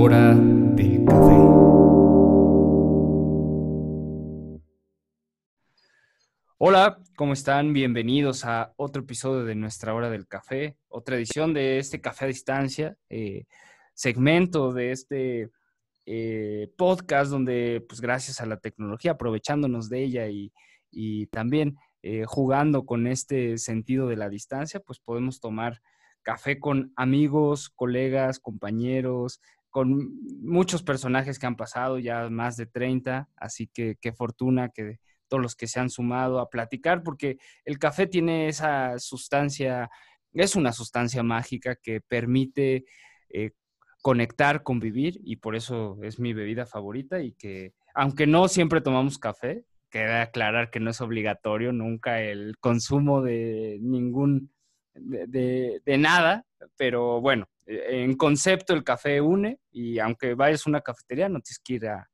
hora del café. Hola, ¿cómo están? Bienvenidos a otro episodio de nuestra hora del café, otra edición de este café a distancia, eh, segmento de este eh, podcast donde, pues gracias a la tecnología, aprovechándonos de ella y, también eh, jugando con este sentido de la distancia, pues podemos tomar café con amigos, colegas, compañeros, con muchos personajes que han pasado, ya más de 30, así que qué fortuna que todos los que se han sumado a platicar, porque el café tiene esa sustancia, es una sustancia mágica que permite eh, conectar, convivir, y por eso es mi bebida favorita y que, aunque no siempre tomamos café, queda aclarar que no es obligatorio nunca el consumo de ningún de, nada, pero bueno, en concepto el café une y aunque vayas a una cafetería no tienes que ir a,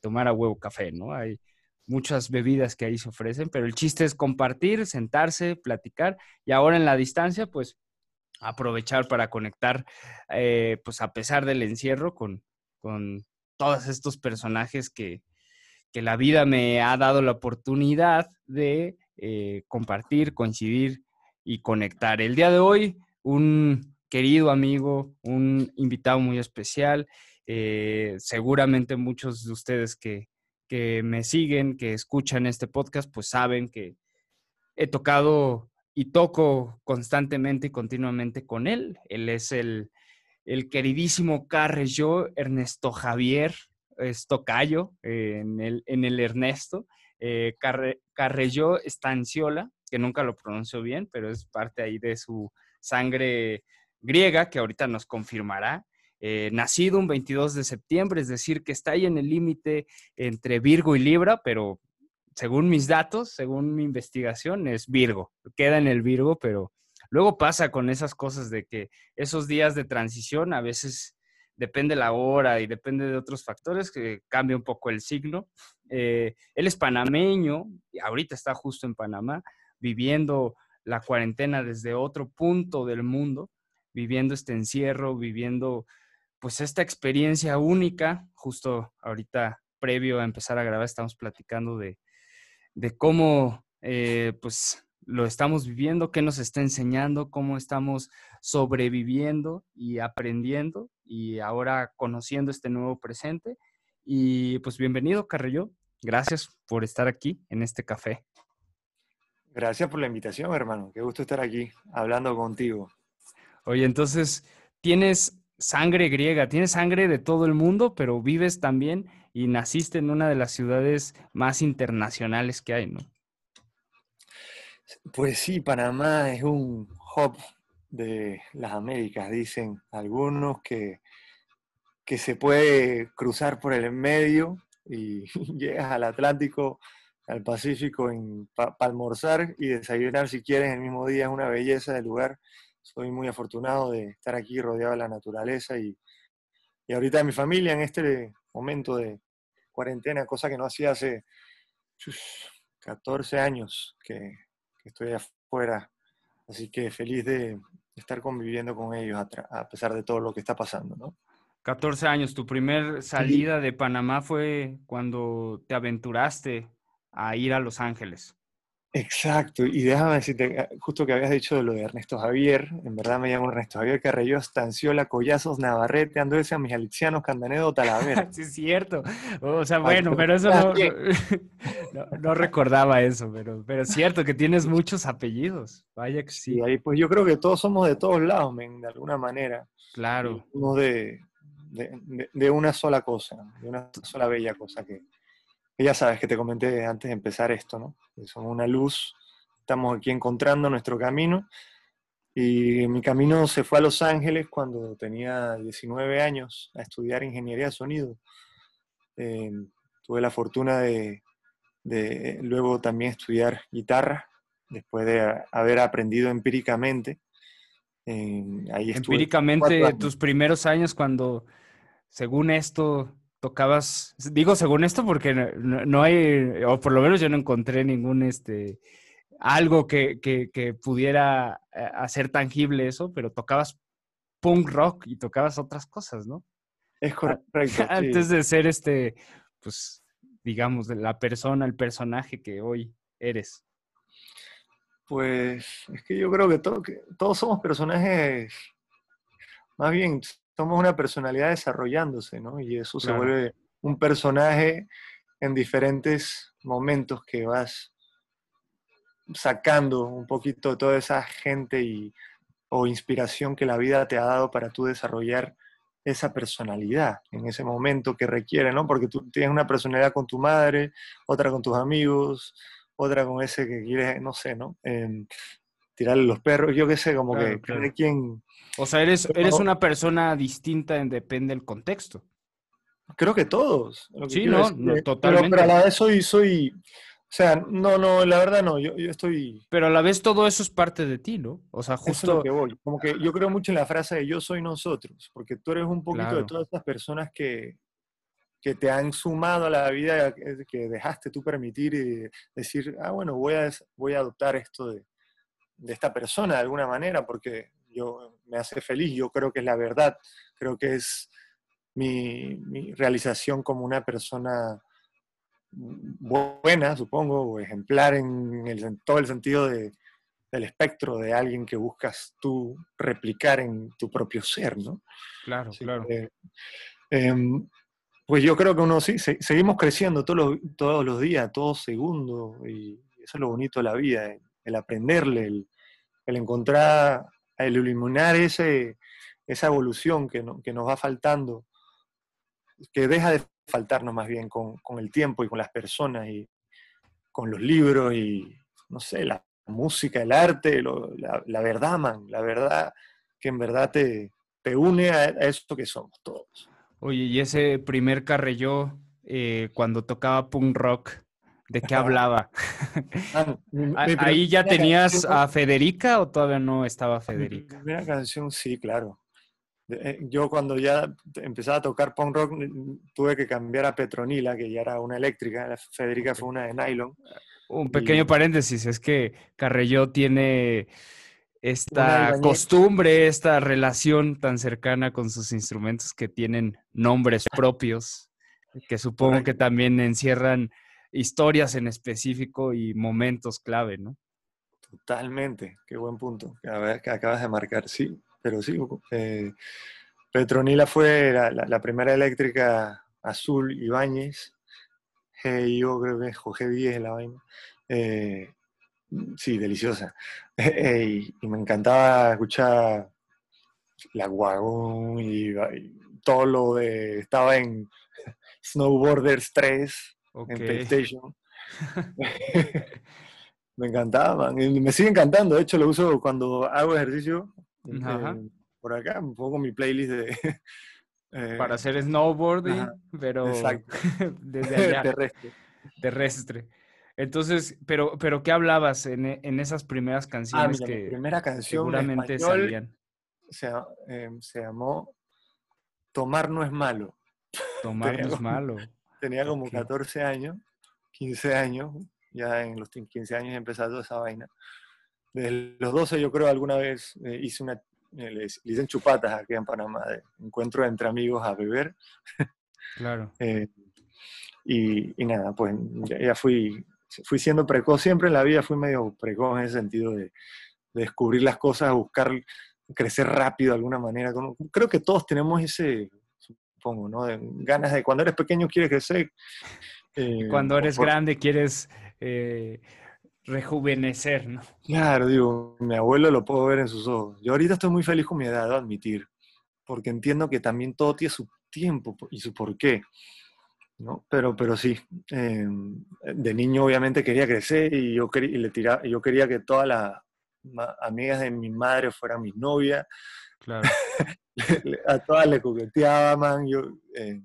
tomar a huevo café, ¿no? Hay muchas bebidas que ahí se ofrecen, pero el chiste es compartir, sentarse, platicar y ahora en la distancia, pues aprovechar para conectar, eh, pues a pesar del encierro, con, con todos estos personajes que, que, la vida me ha dado la oportunidad de eh, compartir, coincidir y conectar. El día de hoy, un querido amigo, un invitado muy especial, eh, seguramente muchos de ustedes que, que me siguen, que escuchan este podcast, pues saben que he tocado y toco constantemente y continuamente con él. Él es el, el queridísimo Carrello Ernesto Javier, es tocayo en, el, en el Ernesto. Eh, Carrello Estanciola, que nunca lo pronuncio bien, pero es parte ahí de su sangre griega, que ahorita nos confirmará. Eh, nacido un 22 de septiembre, es decir, que está ahí en el límite entre Virgo y Libra, pero según mis datos, según mi investigación, es Virgo. Queda en el Virgo, pero luego pasa con esas cosas de que esos días de transición a veces depende la hora y depende de otros factores que cambia un poco el signo. Eh, él es panameño, ahorita está justo en Panamá, viviendo la cuarentena desde otro punto del mundo, viviendo este encierro, viviendo pues esta experiencia única. Justo ahorita, previo a empezar a grabar, estamos platicando de, cómo eh, pues lo estamos viviendo, qué nos está enseñando, cómo estamos sobreviviendo y aprendiendo y ahora conociendo este nuevo presente. Y pues bienvenido, Carrillo. Gracias por estar aquí en este café. Gracias por la invitación, hermano. Qué gusto estar aquí hablando contigo. Oye, entonces, tienes sangre griega, tienes sangre de todo el mundo, pero vives también y naciste en una de las ciudades más internacionales que hay, ¿no? Pues sí, Panamá es un hub de las Américas, dicen algunos que, que se puede cruzar por el medio y llegas al Atlántico al Pacífico para almorzar y desayunar si quieres el mismo día. Es una belleza del lugar. Soy muy afortunado de estar aquí rodeado de la naturaleza y, y ahorita de mi familia en este momento de cuarentena, cosa que no hacía hace 14 años que, estoy afuera. Así que feliz de estar conviviendo con ellos a, pesar de todo lo que está pasando, ¿no? 14 años, tu primer salida de Panamá fue cuando te aventuraste a ir a Los Ángeles. Exacto, y déjame decirte, eh, justo que habías dicho lo de Ernesto Javier, en verdad me llamo Ernesto Javier Carrello Estanciola, Collazos, Navarrete, Andrés, Mijalixianos, Candanedo, Talavera. sí, es cierto. O sea, bueno, pero eso no, no, recordaba eso, pero, pero es cierto que tienes muchos apellidos. Vaya que sí. Y ahí pues yo creo que todos somos de todos lados, de alguna manera. Claro. Somos de, de, de una sola cosa, de una sola bella cosa que, ya sabes que te comenté antes de empezar esto, ¿no? somos una luz, estamos aquí encontrando nuestro camino. Y mi camino se fue a Los Ángeles cuando tenía 19 años a estudiar ingeniería de sonido. Em, tuve la fortuna de, luego también estudiar guitarra, después de haber aprendido empíricamente. Em, empíricamente, tus primeros años cuando, según esto, tocabas, digo según esto porque no, hay, o por lo menos yo no encontré ningún, este, algo que, que, pudiera eh, hacer tangible eso, pero tocabas punk rock y tocabas otras cosas, ¿no? Es correcto. Antes de ser este, pues, digamos, la persona, el personaje que hoy eres. Pues es que yo creo que, todos somos personajes, más bien somos una personalidad desarrollándose, ¿no? Y eso se vuelve un personaje en diferentes momentos que vas sacando un poquito toda esa gente y, o inspiración que la vida te ha dado para tú desarrollar esa personalidad en ese momento que requiere, ¿no? Porque tú tienes una personalidad con tu madre, otra con tus amigos, otra con ese que quieres, no sé, ¿no? Eh, tirarle los perros, yo qué sé, como que claro. quien... O sea, eres, eres una persona distinta, en, depende del contexto. Creo que todos. sí, no, totalmente. Pero, a la vez soy, soy, o sea, no, no, la verdad no, yo, yo, estoy... Pero a la vez todo eso es parte de ti, ¿no? O sea, justo... Eso es lo que voy. Como que yo creo mucho en la frase de yo soy nosotros, porque tú eres un poquito de todas estas personas que, que te han sumado a la vida, que dejaste tú permitir y decir, ah, bueno, voy a, voy a adoptar esto de, de esta persona de alguna manera, porque yo me hace feliz, yo creo que es la verdad, creo que es mi, mi realización como una persona buena, supongo, o ejemplar en, el, todo el sentido de, del espectro de alguien que buscas tú replicar en tu propio ser, ¿no? Claro, claro. Em, pues yo creo que uno sí, seguimos creciendo todos los, todos los días, todos segundos, y eso es lo bonito de la vida, el aprenderle, el, encontrar, el iluminar ese, esa evolución que, que, nos va faltando, que deja de faltarnos más bien con, con, el tiempo y con las personas y con los libros y, no sé, la música, el arte, la, la, verdad, man, la verdad que en verdad te, te une a, eso que somos todos. Oye, y ese primer carrelló eh, cuando tocaba punk rock, ¿de qué hablaba? Ah, ¿Ahí ya tenías a Federica o todavía no estaba Federica? Mi primera canción, sí, claro. Eh, yo cuando ya empezaba a tocar punk rock tuve que cambiar a Petronila, que ya era una eléctrica, Federica fue una de nylon. Un pequeño paréntesis, es que Carrelló tiene esta costumbre, esta relación tan cercana con sus instrumentos que tienen nombres propios, que supongo que también encierran historias en específico y momentos clave, ¿no? Totalmente, qué buen punto que acabas de marcar, sí, pero sí. Eh, Petronila fue la, primera eléctrica azul Ibáñez, yo creo que Jorge 10 la vaina. Eh, Sí, deliciosa. y, me encantaba escuchar la Guagón y, todo lo de... Estaba en Snowboarders 3 en PlayStation. me encantaba, y me sigue encantando. De hecho, lo uso cuando hago ejercicio por acá. Un poco mi playlist de... Eh, Para hacer snowboarding, pero desde allá. Terrestre. Terrestre. Entonces, pero, pero ¿qué hablabas en, en esas primeras ah, canciones que primera canción seguramente salían? Se, em, se, llamó Tomar no es malo. Tomar no es malo. Tenía como 14 años, 15 años, ya en los 15 años he empezado esa vaina. Desde los 12 yo creo alguna vez eh, hice una, eh, dicen chupatas aquí en Panamá, de encuentro entre amigos a beber. Claro. Eh, y, y, nada, pues ya fui fui siendo precoz, siempre en la vida fui medio precoz en ese sentido de, descubrir las cosas, buscar crecer rápido de alguna manera. Creo que todos tenemos ese, supongo, ¿no? ganas de cuando eres pequeño quieres crecer. Eh, cuando eres grande quieres eh, rejuvenecer, ¿no? Claro, digo, mi abuelo lo puedo ver en sus ojos. Yo ahorita estoy muy feliz con mi edad, debo admitir, porque entiendo que también todo tiene su tiempo y su porqué. ¿no? Pero, pero sí, em, de niño obviamente quería crecer y yo, quería, y le tiraba, yo quería que todas las amigas de mi madre fueran mis novias. Claro. a todas le coqueteaba, man. Yo em,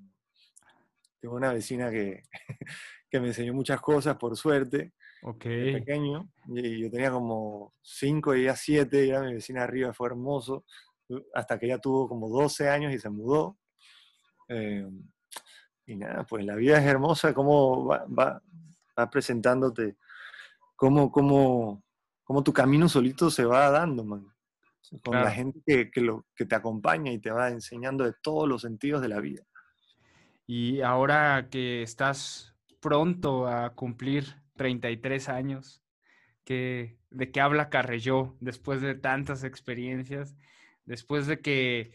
tengo una vecina que, que me enseñó muchas cosas, por suerte. Okay. pequeño, y yo tenía como 5 y ella 7, y mi vecina arriba, fue hermoso, hasta que ella tuvo como 12 años y se mudó. Eh, y nada, pues la vida es hermosa, cómo va, va, presentándote, cómo, cómo, cómo, tu camino solito se va dando, man. Con la gente que, lo, que te acompaña y te va enseñando de todos los sentidos de la vida. Y ahora que estás pronto a cumplir 33 años, que, ¿de qué habla Carrelló después de tantas experiencias? Después de que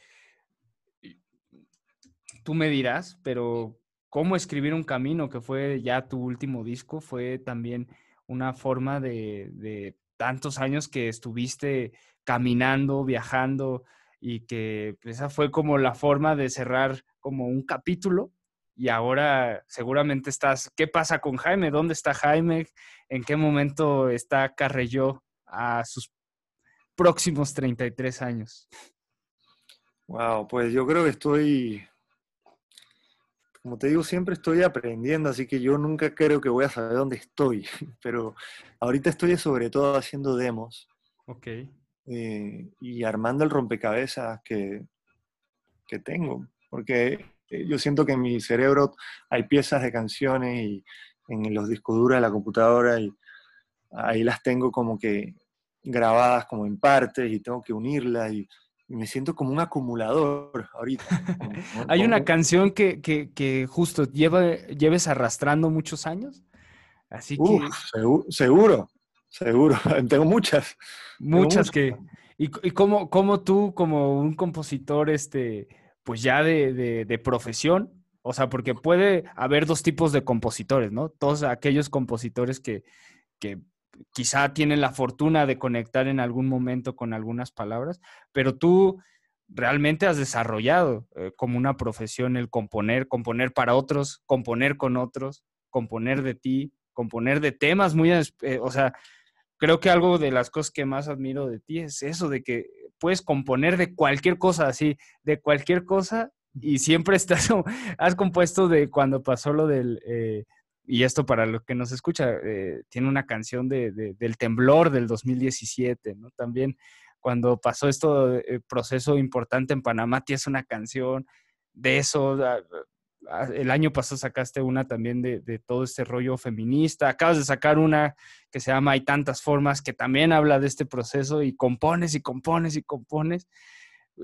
tú me dirás, pero cómo escribir un camino, que fue ya tu último disco, fue también una forma de, tantos años que estuviste caminando, viajando y que esa fue como la forma de cerrar como un capítulo y ahora seguramente estás, ¿qué pasa con Jaime? ¿Dónde está Jaime? ¿En qué momento está Carrelló a sus próximos 33 años? Wow, pues yo creo que estoy como te digo, siempre estoy aprendiendo, así que yo nunca creo que voy a saber dónde estoy, pero ahorita estoy sobre todo haciendo demos. Ok. Eh, y armando el rompecabezas que, que tengo, porque eh, yo siento que en mi cerebro hay piezas de canciones y en los discos duros de la computadora y ahí las tengo como que grabadas como en partes y tengo que unirlas y me siento como un acumulador ahorita. Hay una canción que, que, justo lleva, lleves arrastrando muchos años. Así que. seguro, seguro, Tengo muchas. Muchas que. ¿Y, y cómo, cómo, tú, como un compositor, este, pues ya de, de, de, profesión, o sea, porque puede haber dos tipos de compositores, ¿no? Todos aquellos compositores que, que quizá tienen la fortuna de conectar en algún momento con algunas palabras, pero tú realmente has desarrollado eh, como una profesión el componer, componer para otros, componer con otros, componer de ti, componer de temas muy, eh, o sea, creo que algo de las cosas que más admiro de ti es eso, de que puedes componer de cualquier cosa, así, de cualquier cosa, y siempre estás, has compuesto de cuando pasó lo del... Eh, y esto para lo que nos escucha, eh, tiene una canción de, del temblor del 2017, ¿no? También cuando pasó esto, eh, proceso importante en Panamá, tienes una canción de eso. Ah, el año pasado sacaste una también de, todo este rollo feminista. Acabas de sacar una que se llama Hay tantas formas, que también habla de este proceso y compones y compones y compones.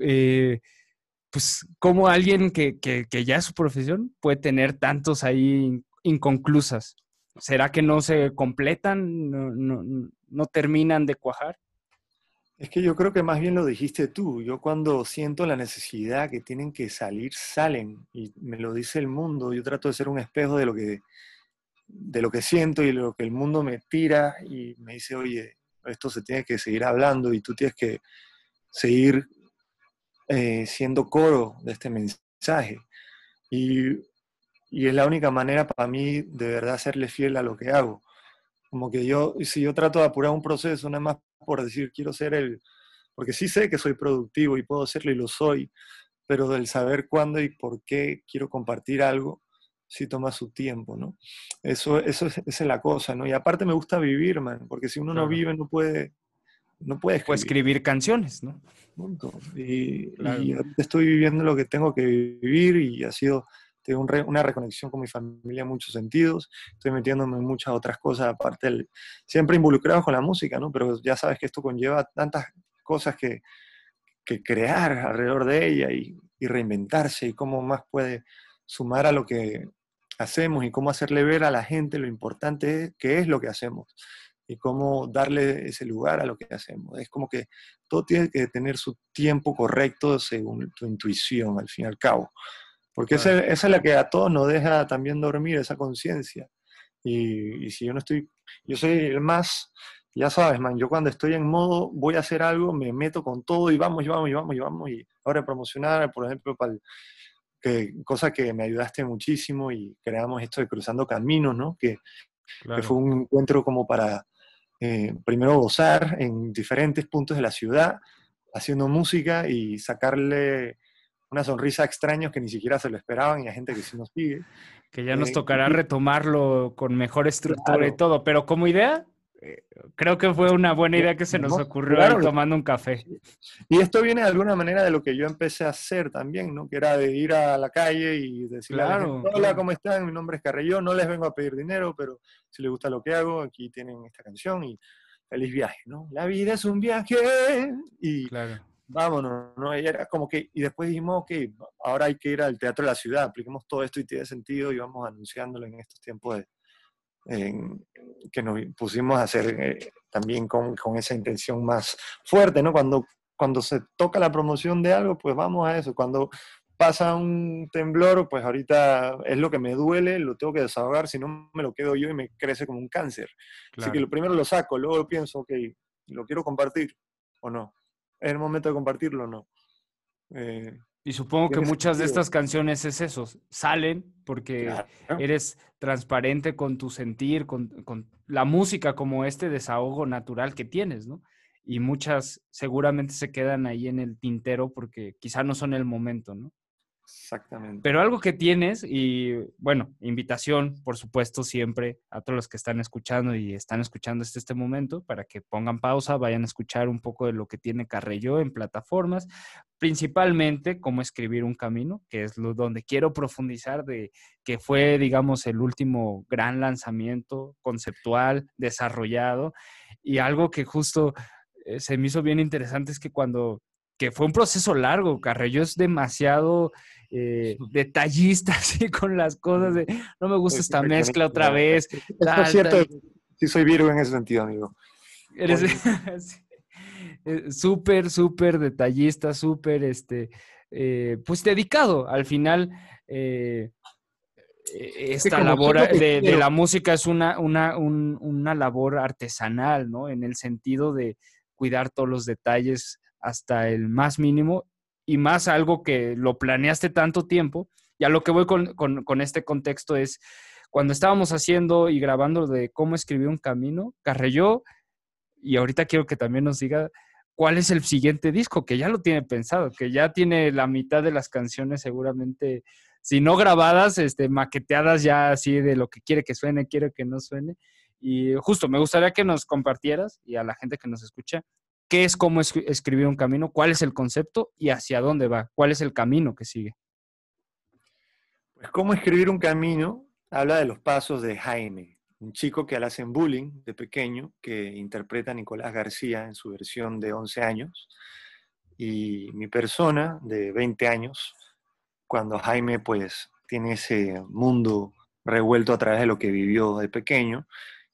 Eh, pues, como alguien que, ya es su profesión puede tener tantos ahí inconclusas? ¿Será que no se completan, no, terminan de cuajar? Es que yo creo que más bien lo dijiste tú. Yo cuando siento la necesidad que tienen que salir, salen. Y me lo dice el mundo. Yo trato de ser un espejo de lo que, de lo que siento y lo que el mundo me tira y me dice, oye, esto se tiene que seguir hablando y tú tienes que seguir eh, siendo coro de este mensaje. Y y es la única manera para mí de verdad serle fiel a lo que hago. Como que yo, si yo trato de apurar un proceso, nada más por decir quiero ser el, porque sí sé que soy productivo y puedo serlo y lo soy, pero del saber cuándo y por qué quiero compartir algo, sí toma su tiempo, ¿no? Eso, eso es, esa es la cosa, ¿no? Y aparte me gusta vivir, man, porque si uno no vive no puede, no puede escribir. escribir canciones, ¿no? Y, y estoy viviendo lo que tengo que vivir y ha sido tengo una reconexión con mi familia en muchos sentidos, estoy metiéndome en muchas otras cosas, aparte, siempre involucrado con la música, ¿no? Pero ya sabes que esto conlleva tantas cosas que, que crear alrededor de ella y, y, reinventarse y cómo más puede sumar a lo que hacemos y cómo hacerle ver a la gente lo importante que es lo que hacemos y cómo darle ese lugar a lo que hacemos. Es como que todo tiene que tener su tiempo correcto según tu intuición, al fin y al cabo. Porque esa, es la que a todos nos deja también dormir, esa conciencia. Y, si yo no estoy, yo soy el más, ya sabes, man, yo cuando estoy en modo voy a hacer algo, me meto con todo y vamos, y vamos, y vamos, y vamos. Y ahora promocionar, por ejemplo, para que, cosa que me ayudaste muchísimo y creamos esto de Cruzando Caminos, ¿no? Que, que fue un encuentro como para eh, primero gozar en diferentes puntos de la ciudad, haciendo música y sacarle una sonrisa a extraños que ni siquiera se lo esperaban y a gente que sí nos sigue. Que ya nos eh, tocará retomarlo con mejor estructura y todo, pero como idea, eh, creo que fue una buena idea que se nos ocurrió ahí tomando un café. Y esto viene de alguna manera de lo que yo empecé a hacer también, ¿no? Que era de ir a la calle y decirle, hola, ¿cómo están? Mi nombre es Carrelló, no les vengo a pedir dinero, pero si les gusta lo que hago, aquí tienen esta canción y feliz viaje, ¿no? La vida es un viaje y vámonos, ¿no? Y era como que, y después dijimos, ok, ahora hay que ir al Teatro de la Ciudad, apliquemos todo esto y tiene sentido y vamos anunciándolo en estos tiempos de, que nos pusimos a hacer eh, también con, con, esa intención más fuerte, ¿no? Cuando, cuando se toca la promoción de algo, pues vamos a eso. Cuando pasa un temblor, pues ahorita es lo que me duele, lo tengo que desahogar, si no me lo quedo yo y me crece como un cáncer. Así que lo primero lo saco, luego pienso, ok, ¿lo quiero compartir o no? ¿Es el momento de compartirlo o no? Eh, y supongo que muchas de estas canciones es eso, salen porque eres transparente con tu sentir, con, con, la música como este desahogo natural que tienes, ¿no? Y muchas seguramente se quedan ahí en el tintero porque quizá no son el momento, ¿no? Exactamente. Pero algo que tienes, y bueno, invitación, por supuesto, siempre a todos los que están escuchando y están escuchando este, este momento, para que pongan pausa, vayan a escuchar un poco de lo que tiene Carrello en plataformas, principalmente cómo escribir un camino, que es lo donde quiero profundizar de que fue, digamos, el último gran lanzamiento conceptual, desarrollado, y algo que justo eh, se me hizo bien interesante es que cuando que fue un proceso largo, Carrello es demasiado eh, detallista así con las cosas de no me gusta esta mezcla otra vez. Es cierto, sí soy Virgo en ese sentido, amigo. Eres eh, súper, súper detallista, súper, este, eh, pues dedicado. Al final, esta labor de, de, la música es una, una, una labor artesanal, ¿no? En el sentido de cuidar todos los detalles hasta el más mínimo y más algo que lo planeaste tanto tiempo. Y a lo que voy con, este contexto es, cuando estábamos haciendo y grabando de cómo escribir un camino, Carrelló, y ahorita quiero que también nos diga cuál es el siguiente disco, que ya lo tiene pensado, que ya tiene la mitad de las canciones seguramente, si no grabadas, este, maqueteadas ya así de lo que quiere que suene, quiere que no suene. Y justo me gustaría que nos compartieras y a la gente que nos escucha, qué es cómo escribir un camino, cuál es el concepto y hacia dónde va, cuál es el camino que sigue. Pues cómo escribir un camino habla de los pasos de Jaime, un chico que le hacen bullying de pequeño, que interpreta a Nicolás García en su versión de 11 años, y mi persona de 20 años, cuando Jaime pues tiene ese mundo revuelto a través de lo que vivió de pequeño,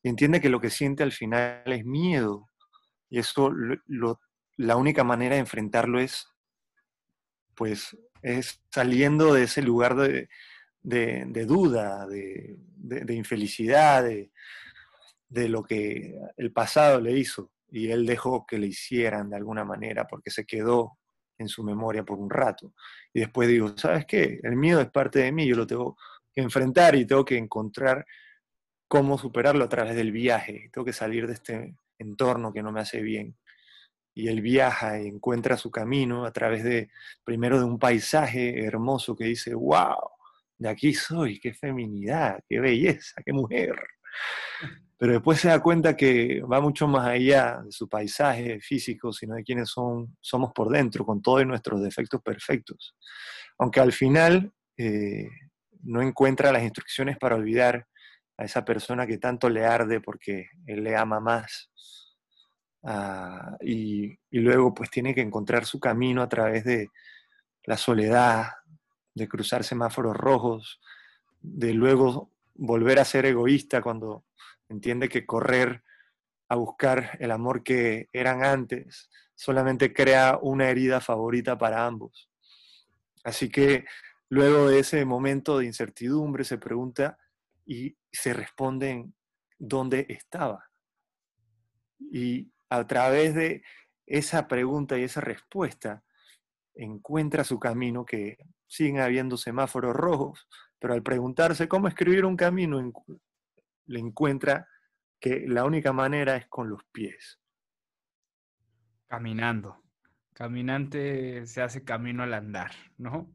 y entiende que lo que siente al final es miedo y eso, la única manera de enfrentarlo es, pues, es saliendo de ese lugar de, duda, de, infelicidad, de, lo que el pasado le hizo. Y él dejó que le hicieran de alguna manera porque se quedó en su memoria por un rato. Y después digo, ¿sabes qué? El miedo es parte de mí, yo lo tengo que enfrentar y tengo que encontrar cómo superarlo a través del viaje. Tengo que salir de este entorno que no me hace bien. Y él viaja y encuentra su camino a través de, primero de un paisaje hermoso que dice, wow, de aquí soy, qué feminidad, qué belleza, qué mujer. Pero después se da cuenta que va mucho más allá de su paisaje físico, sino de quienes son, somos por dentro, con todos nuestros defectos perfectos. Aunque al final eh, no encuentra las instrucciones para olvidar a esa persona que tanto le arde porque él le ama más. Ah, y, luego pues tiene que encontrar su camino a través de la soledad, de cruzar semáforos rojos, de luego volver a ser egoísta cuando entiende que correr a buscar el amor que eran antes solamente crea una herida favorita para ambos. Así que luego de ese momento de incertidumbre se pregunta, y se responden dónde estaba. Y a través de esa pregunta y esa respuesta, encuentra su camino, que siguen habiendo semáforos rojos, pero al preguntarse cómo escribir un camino, le encuentra que la única manera es con los pies. Caminando. Caminante se hace camino al andar, ¿no?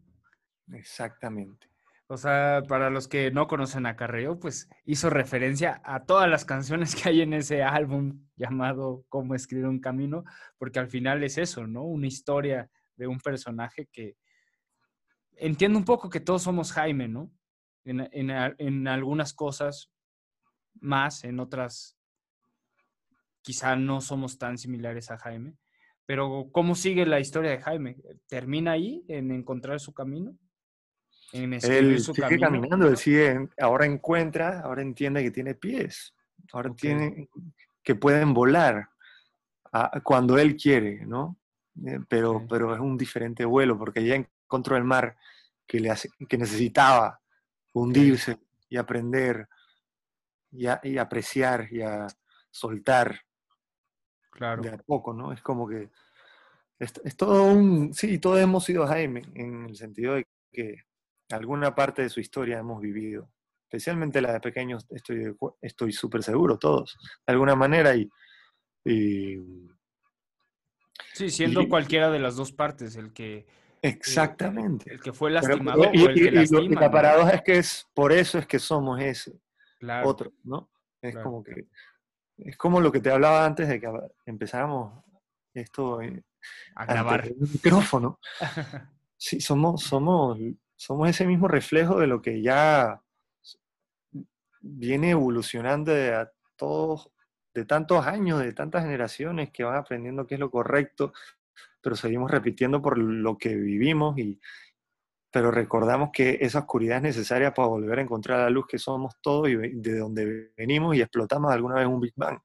Exactamente. O sea, para los que no conocen a Carreo, pues hizo referencia a todas las canciones que hay en ese álbum llamado Cómo escribir un camino, porque al final es eso, ¿no? Una historia de un personaje que entiendo un poco que todos somos Jaime, ¿no? En, algunas cosas más, en otras quizá no somos tan similares a Jaime, pero ¿cómo sigue la historia de Jaime? ¿Termina ahí en encontrar su camino? En él sigue caminando, él sigue, ahora encuentra, ahora entiende que tiene pies, ahora tiene que pueden volar cuando él quiere, ¿no? Eh, pero, pero es un diferente vuelo porque ya encontró el mar que, le hace, que necesitaba hundirse y aprender y, y, apreciar y a soltar claro. de a poco, ¿no? Es como que es, es, todo un, sí, todos hemos sido Jaime en el sentido de que alguna parte de su historia hemos vivido, especialmente la de pequeños, estoy estoy súper seguro, todos, de alguna manera, y, sí, siendo cualquiera de las dos partes, el que... Exactamente. El, que fue lastimado y, o el que lastima, la paradoja es que es, por eso es que somos ese, otro, ¿no? Es como que, es como lo que te hablaba antes de que empezáramos esto a grabar el micrófono. Sí, somos, somos somos ese mismo reflejo de lo que ya viene evolucionando de, todos, de tantos años, de tantas generaciones que van aprendiendo qué es lo correcto, pero seguimos repitiendo por lo que vivimos, y, pero recordamos que esa oscuridad es necesaria para volver a encontrar la luz que somos todos y de donde venimos y explotamos alguna vez un Big Bang.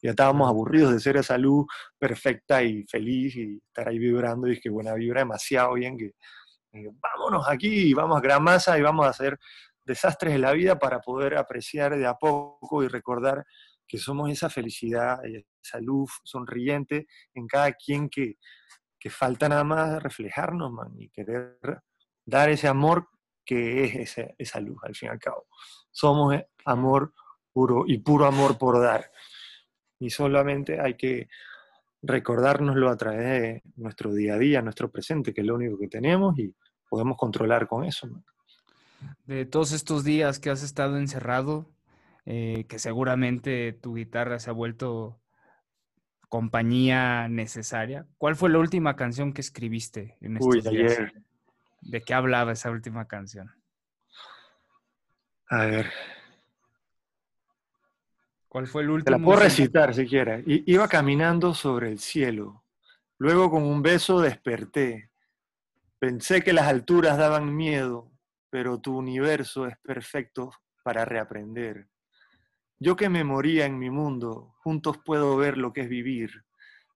Ya estábamos aburridos de ser esa luz perfecta y feliz y estar ahí vibrando y es que buena vibra demasiado bien que vámonos aquí, vamos a gran masa y vamos a hacer desastres en la vida para poder apreciar de a poco y recordar que somos esa felicidad, esa luz sonriente en cada quien que, que falta nada más reflejarnos, y querer dar ese amor que es esa, esa luz, al fin y al cabo. Somos amor puro y puro amor por dar. Y solamente hay que recordárnoslo a través de nuestro día a día, nuestro presente, que es lo único que tenemos y podemos controlar con eso. De todos estos días que has estado encerrado, eh, que seguramente tu guitarra se ha vuelto compañía necesaria, ¿cuál fue la última canción que escribiste en estos Uy, Ayer. ¿De qué hablaba esa última canción? A ver, ¿Cuál fue el último? Te la puedo recitar si quieres. Iba caminando sobre el cielo. Luego con un beso desperté. Pensé que las alturas daban miedo, pero tu universo es perfecto para reaprender. Yo que me moría en mi mundo, juntos puedo ver lo que es vivir.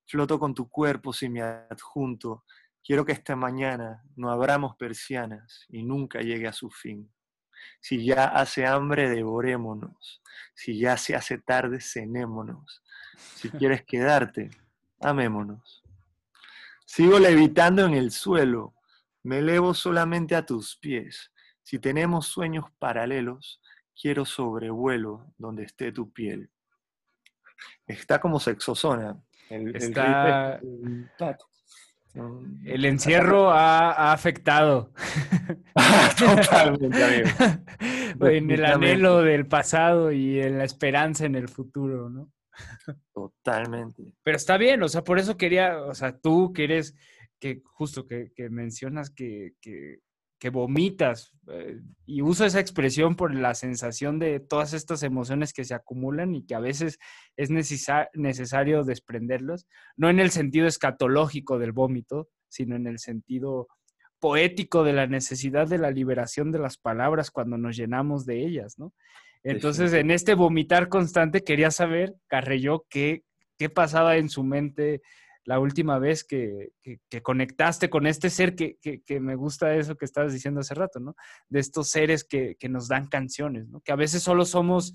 Floto con tu cuerpo si me adjunto. Quiero que esta mañana no abramos persianas y nunca llegue a su fin. Si ya hace hambre, devorémonos. Si ya se hace tarde, cenémonos. Si quieres quedarte, amémonos. Sigo levitando en el suelo, me elevo solamente a tus pies. Si tenemos sueños paralelos, quiero sobrevuelo donde esté tu piel. Está como sexosona. El, Está... El encierro ha, afectado. Totalmente, amigo. en el anhelo del pasado y en la esperanza en el futuro, ¿no? Totalmente. Pero está bien, o sea, por eso quería, o sea, tú que eres, que justo que, mencionas que, que, que vomitas, eh, y uso esa expresión por la sensación de todas estas emociones que se acumulan y que a veces es necesario desprenderlos, no en el sentido escatológico del vómito, sino en el sentido poético de la necesidad de la liberación de las palabras cuando nos llenamos de ellas, ¿no? Entonces, en este vomitar constante, quería saber, Carreyó, qué, qué pasaba en su mente la última vez que, conectaste con este ser que, me gusta eso que estabas diciendo hace rato, ¿no? De estos seres que, nos dan canciones, ¿no? Que a veces solo somos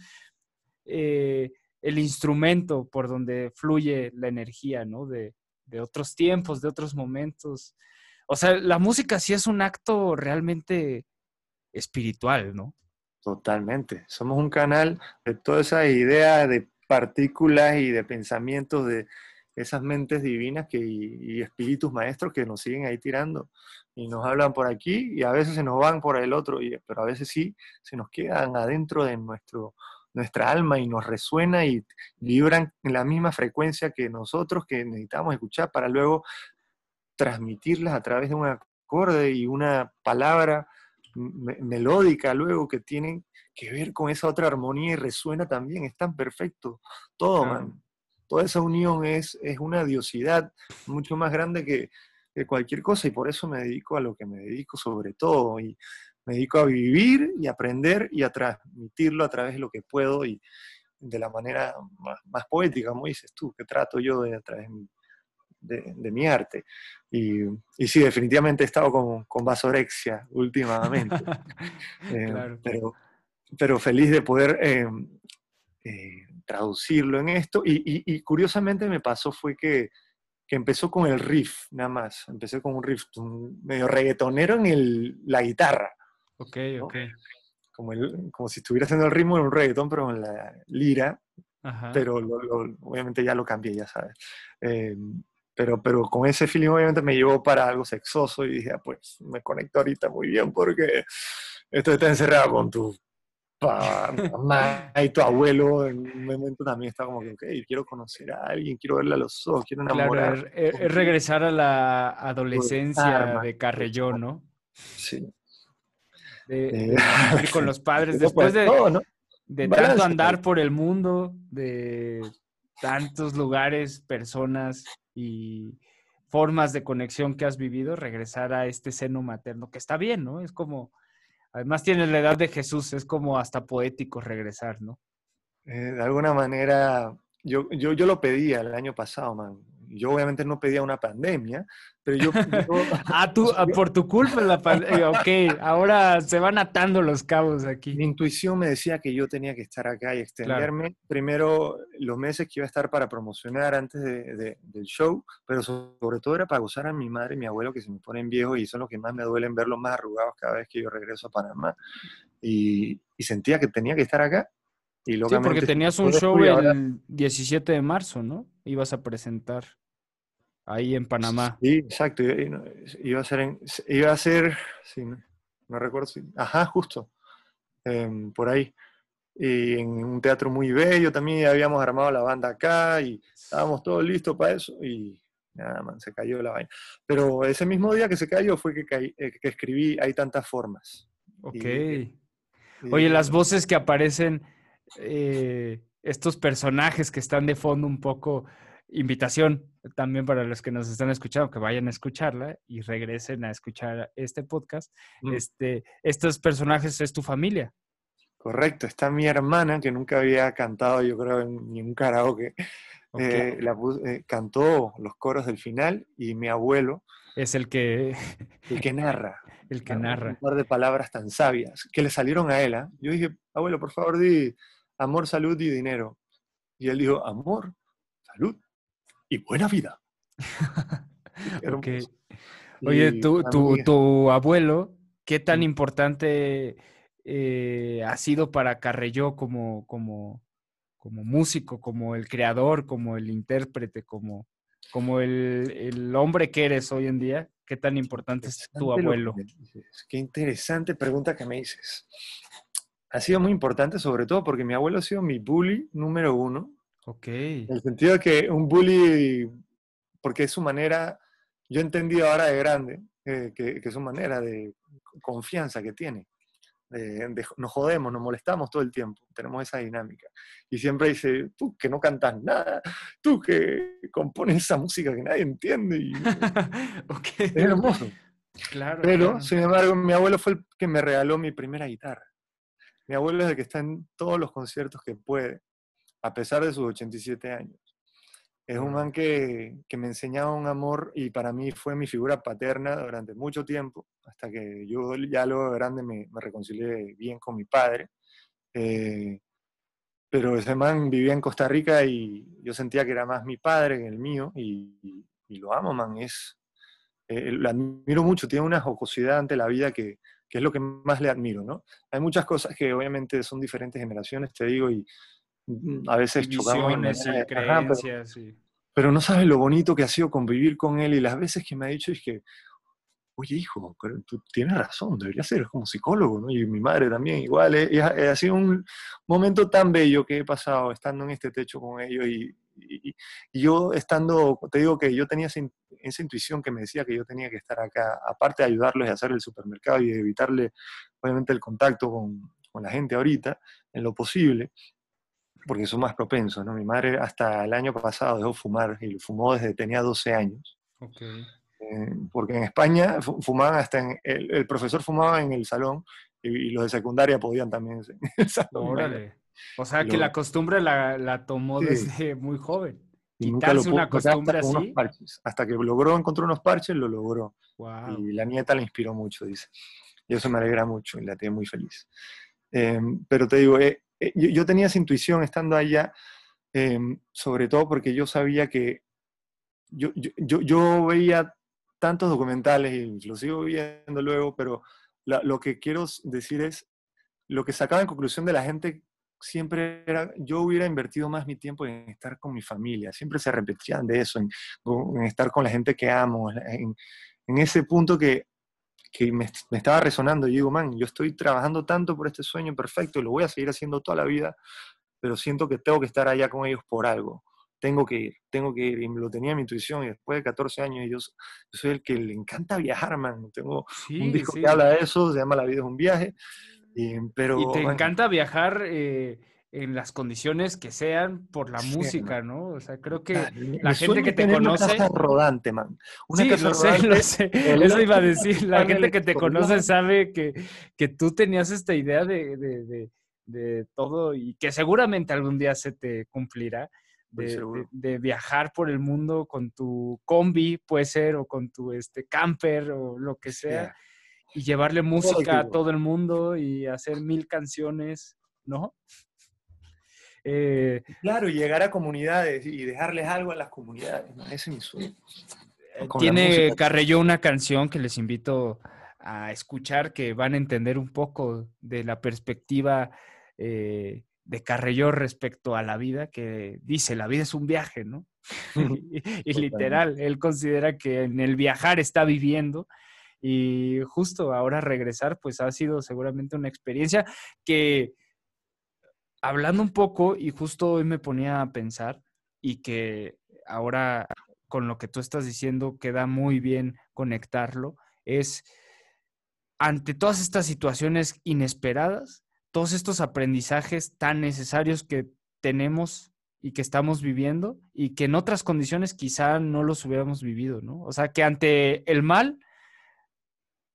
eh, el instrumento por donde fluye la energía, ¿no? De, de otros tiempos, de otros momentos. O sea, la música sí es un acto realmente espiritual, ¿no? Totalmente. Somos un canal de toda esa idea de partículas y de pensamientos de esas mentes divinas que, y, espíritus maestros que nos siguen ahí tirando y nos hablan por aquí y a veces se nos van por el otro, y, pero a veces sí se nos quedan adentro de nuestro, nuestra alma y nos resuena y vibran en la misma frecuencia que nosotros que necesitamos escuchar para luego transmitirlas a través de un acorde y una palabra melódica luego que tienen que ver con esa otra armonía y resuena también, es tan perfecto todo, man toda esa unión es, es una diosidad mucho más grande que, que cualquier cosa y por eso me dedico a lo que me dedico sobre todo y me dedico a vivir y aprender y a transmitirlo a través de lo que puedo y de la manera más, poética, como dices tú, que trato yo de a través de, mi arte. Y, y, sí, definitivamente he estado con, con vasorexia últimamente, eh, pero, pero feliz de poder eh, eh, traducirlo en esto. Y, y, curiosamente me pasó fue que que empezó con el riff, nada más. Empecé con un riff medio reggaetonero en el, la guitarra. Ok, ok. Como, el, como si estuviera haciendo el ritmo en un reggaetón, pero en la lira. Pero obviamente ya lo cambié, ya sabes. Eh, pero, pero con ese feeling obviamente me llevó para algo sexoso y dije, ah, pues me conecto ahorita muy bien porque esto está encerrado con tu mamá y tu abuelo en un momento también está como que, ok, quiero conocer a alguien, quiero verle a los ojos, quiero enamorar. Claro, es, regresar a la adolescencia de Carrellón, ¿no? Sí. De, eh, ir con los padres después de, de tanto andar por el mundo, de tantos lugares, personas y formas de conexión que has vivido, regresar a este seno materno, que está bien, ¿no? Es como Además tienes la edad de Jesús, es como hasta poético regresar, ¿no? Eh, de alguna manera, yo, yo, yo lo pedía el año pasado, man yo obviamente no pedía una pandemia, pero yo... ah, tú, por tu culpa la pandemia, ok, ahora se van atando los cabos aquí. Mi intuición me decía que yo tenía que estar acá y extenderme primero los meses que iba a estar para promocionar antes de, del show, pero sobre todo era para gozar a mi madre y mi abuelo que se me ponen viejos y son los que más me duelen verlos más arrugados cada vez que yo regreso a Panamá. Y, y sentía que tenía que estar acá y sí, porque tenías un show el 17 de marzo, ¿no? Ibas a presentar ahí en Panamá. Sí, exacto. Iba a ser, en, iba a ser, sí, no, recuerdo si, ajá, justo, em, por ahí. Y en un teatro muy bello también habíamos armado la banda acá y estábamos todos listos para eso y nada, man, se cayó la vaina. Pero ese mismo día que se cayó fue que, eh, que escribí Hay tantas formas. Ok. Oye, las voces que aparecen, eh, estos personajes que están de fondo un poco, invitación también para los que nos están escuchando, que vayan a escucharla y regresen a escuchar este podcast. Mm. Este, estos personajes es tu familia. Correcto, está mi hermana que nunca había cantado, yo creo, en ningún karaoke. Eh, la, eh, cantó los coros del final y mi abuelo. Es el que. El que narra. el que narra. Un par de palabras tan sabias que le salieron a él. ¿ah? Yo dije, abuelo, por favor, di amor, salud y dinero. Y él dijo, amor, salud y buena vida. Oye, tu, tu, abuelo, ¿qué tan importante eh, ha sido para Carrelló como, como, como músico, como el creador, como el intérprete, como, como el, el hombre que eres hoy en día? ¿Qué tan importante es tu abuelo? Qué interesante pregunta que me dices. Ha sido muy importante, sobre todo porque mi abuelo ha sido mi bully número uno Ok. En el sentido de que un bully, porque es su manera, yo he entendido ahora de grande, eh, que, es su manera de confianza que tiene. nos jodemos, nos molestamos todo el tiempo, tenemos esa dinámica. Y siempre dice, tú que no cantas nada, tú que compones esa música que nadie entiende. Y, Es hermoso. Claro, Pero, sin embargo, mi abuelo fue el que me regaló mi primera guitarra. Mi abuelo es el que está en todos los conciertos que puede a pesar de sus 87 años. Es un man que, me enseñaba un amor y para mí fue mi figura paterna durante mucho tiempo, hasta que yo ya luego grande me, reconcilié bien con mi padre. Eh, pero ese man vivía en Costa Rica y yo sentía que era más mi padre que el mío y, lo amo, man. Es, eh, lo admiro mucho, tiene una jocosidad ante la vida que, que, es lo que más le admiro, ¿no? Hay muchas cosas que obviamente son diferentes generaciones, te digo, y a veces chocamos. Y creencias, pero, no sabes lo bonito que ha sido convivir con él y las veces que me ha dicho es que, oye hijo, tú tienes razón, debería ser como psicólogo, ¿no? Y mi madre también igual. Eh, ha, sido un momento tan bello que he pasado estando en este techo con ellos y, yo estando, te digo que yo tenía esa, intuición que me decía que yo tenía que estar acá, aparte de ayudarles a hacer el supermercado y evitarle, obviamente, el contacto con, con la gente ahorita, en lo posible porque son más propensos, ¿no? Mi madre hasta el año pasado dejó fumar y fumó desde tenía 12 años. Okay. Eh, porque en España fumaban hasta en, el, profesor fumaba en el salón y, los de secundaria podían también. Órale. O sea que la costumbre la, la tomó desde muy joven. Quitarse una costumbre así. Hasta que logró, encontró unos parches, lo logró. Y la nieta le inspiró mucho, dice. Y eso me alegra mucho y la tiene muy feliz. Em, pero te digo, eh, eh, yo, tenía esa intuición estando allá, em, sobre todo porque yo sabía que yo, yo, yo, veía tantos documentales y lo sigo viendo luego, pero lo que quiero decir es, lo que sacaba en conclusión de la gente siempre era, yo hubiera invertido más mi tiempo en estar con mi familia, siempre se repetían de eso, en, estar con la gente que amo, en ese punto que, que me, me, estaba resonando. Y digo, man, yo estoy trabajando tanto por este sueño perfecto y lo voy a seguir haciendo toda la vida, pero siento que tengo que estar allá con ellos por algo. Tengo que ir, tengo que ir. Y lo tenía mi intuición y después de 14 años yo, soy el que le encanta viajar, man. Tengo un disco que habla de eso, se llama La vida es un viaje. Y, pero, y te encanta viajar. Eh en las condiciones que sean por la música, ¿no? O sea, creo que la gente que te conoce... Una casa rodante, man. Una sí, casa lo sé, lo sé. Eso iba a decir. La gente que te conoce sabe que, que tú tenías esta idea de, de, de, todo y que seguramente algún día se te cumplirá. De, viajar por el mundo con tu combi, puede ser, o con tu este, camper, o lo que sea, y llevarle música a todo el mundo y hacer mil canciones, ¿no? Eh, claro, y llegar a comunidades y dejarles algo a las comunidades, ese es mi sueño. Eh, tiene Carrello una canción que les invito a escuchar que van a entender un poco de la perspectiva eh, de Carrello respecto a la vida, que dice, la vida es un viaje, ¿no? y, literal, él considera que en el viajar está viviendo y justo ahora regresar, pues ha sido seguramente una experiencia que hablando un poco, y justo hoy me ponía a pensar, y que ahora con lo que tú estás diciendo queda muy bien conectarlo, es ante todas estas situaciones inesperadas, todos estos aprendizajes tan necesarios que tenemos y que estamos viviendo y que en otras condiciones quizá no los hubiéramos vivido, ¿no? O sea, que ante el mal,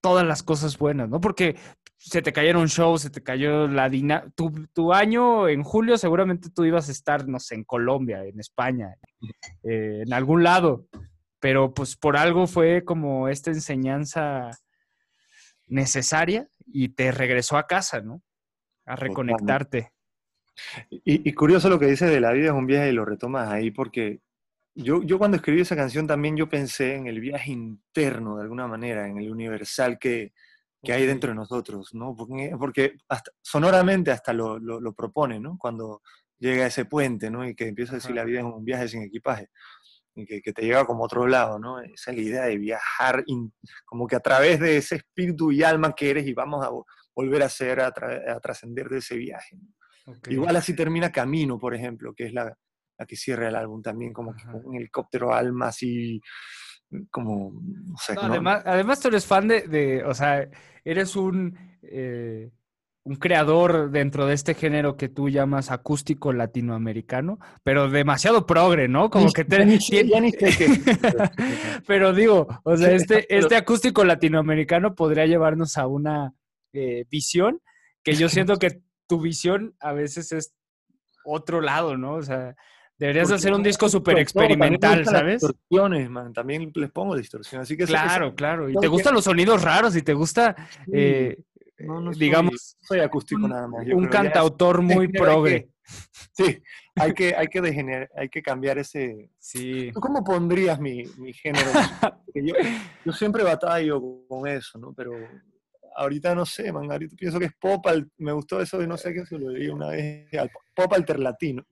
todas las cosas buenas, ¿no? Porque se te cayeron shows, se te cayó la dinámica. Tu, año en julio seguramente tú ibas a estar, no sé, en Colombia, en España, eh, en algún lado, pero pues por algo fue como esta enseñanza necesaria y te regresó a casa, ¿no? A reconectarte. Y, curioso lo que dice de la vida es un viaje y lo retomas ahí porque yo, yo cuando escribí esa canción también yo pensé en el viaje interno de alguna manera, en el universal que, que hay dentro de nosotros, ¿no? Porque, hasta, sonoramente hasta lo, lo, propone, ¿no? Cuando llega a ese puente, ¿no? Y que empieza a decir la vida es un viaje sin equipaje, y que, que, te lleva como otro lado, ¿no? Esa es la idea de viajar, como que a través de ese espíritu y alma que eres y vamos a volver a ser, a, trascender de ese viaje. Igual así termina Camino, por ejemplo, que es la, la que cierra el álbum también, como que un helicóptero alma así como, no sé. además, además, tú eres fan de, o sea, eres un, eh, un creador dentro de este género que tú llamas acústico latinoamericano, pero demasiado progre, ¿no? Como que te... pero digo, o sea, este, este acústico latinoamericano podría llevarnos a una eh, visión que yo siento que tu visión a veces es otro lado, ¿no? O sea, Deberías hacer un disco súper experimental, ¿sabes? Distorsiones, man. También les pongo distorsión. Así que claro, claro. Y te gustan los sonidos raros y te gusta, eh, digamos, soy acústico un, nada más. un cantautor muy progre. sí, hay que, hay que degenerar, hay que cambiar ese. Sí. cómo pondrías mi, mi género? yo, yo siempre batallo con eso, ¿no? Pero ahorita no sé, man. Ahorita pienso que es pop. me gustó eso de no sé qué se lo leí una vez. Pop alterlatino.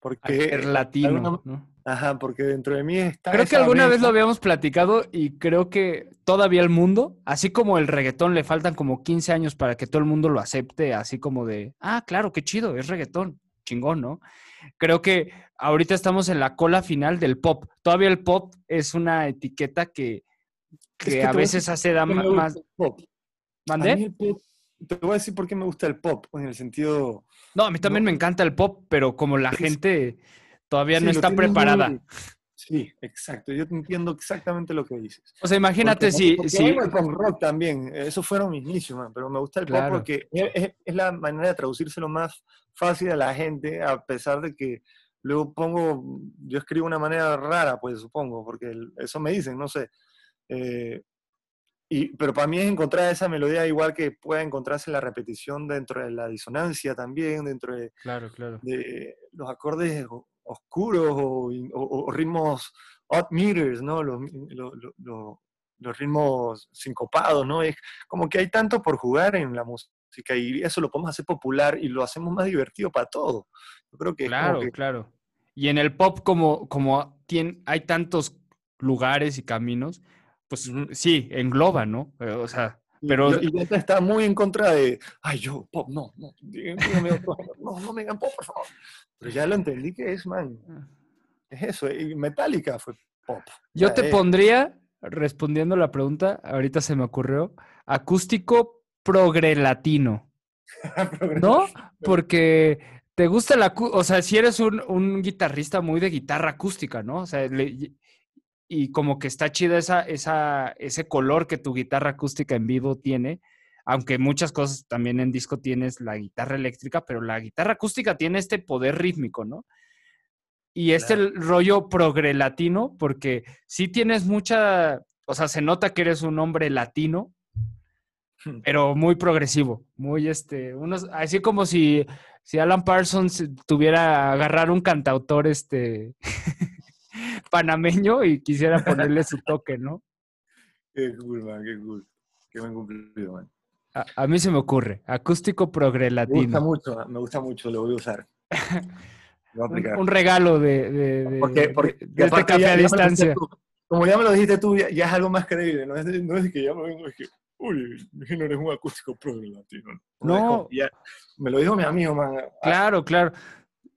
Porque el latino, Ajá, porque dentro de mí está. Creo que alguna vez lo habíamos platicado y creo que todavía el mundo, así como el reggaetón, le faltan como 15 años para que todo el mundo lo acepte, así como de, ah, claro, qué chido, es reggaetón, chingón, ¿no? Creo que ahorita estamos en la cola final del pop. Todavía el pop es una etiqueta que, que, a veces hace da más. ¿Mande? te voy a decir por qué me gusta el pop, en el sentido... No, a mí también No. me encanta el pop, pero como la gente todavía Sí, no está muy- preparada. Sí, exacto. Yo te entiendo exactamente lo que dices. O sea, imagínate Porque- si, porque si el punk rock también, esos fueron mis inicios, man, pero me gusta el Claro. pop porque es, la manera de traducírselo más fácil a la gente, a pesar de que luego pongo, yo escribo de una manera rara, pues supongo, porque eso me dicen, no sé. Eh, y, pero para mí es encontrar esa melodía igual que pueda encontrarse la repetición dentro de la disonancia también, dentro de, Claro, claro. de los acordes oscuros o, o- o ritmos odd meters, ¿no? Los, lo- lo- lo- los ritmos sincopados, ¿no? Es como que hay tanto por jugar en la música y eso lo podemos hacer popular y lo hacemos más divertido para todos. Yo creo que Claro, que- claro. Y en el pop, como, como tien- hay tantos lugares y caminos, pues sí, engloba, ¿no? Eh, O sea, pero- y, y está muy en contra de, ay, yo, pop, no, no, otro género, no, no me digan pop, por favor. Pero ya lo entendí que es, man, es eso. Y Metallica fue pop. yo te eh, pondría, respondiendo la pregunta, ahorita se me ocurrió, acústico progrelatino, ¿no? Porque te gusta la, o sea, si eres un, un guitarrista muy de guitarra acústica, ¿no? O sea, le- y- como que está chida esa, esa, ese color que tu guitarra acústica en vivo tiene, aunque muchas cosas también en disco tienes la guitarra eléctrica, pero la guitarra acústica tiene este poder rítmico, ¿no? Y este Claro. rollo progrelatino, porque sí tienes mucha, o sea, se nota que eres un hombre latino, pero muy progresivo, muy este, unos, así como si, si Alan Parsons tuviera agarrar un cantautor este panameño y quisiera ponerle su toque, ¿no? Qué cool, man, qué cool. Qué buen cumplido, man. A, a mí se me ocurre, acústico Me gusta progrelatino. mucho, me gusta mucho, lo voy a usar. Voy a aplicar. un regalo de, de- de- porque, porque de este café ya- a ya distancia. tú. Como ya me lo dijiste tú, ya, ya es algo más creíble. No es, no es que ya me vengo, es que, uy, mi género es un acústico progre latino. es No. como, ya- me lo dijo mi amigo, man. Claro, claro.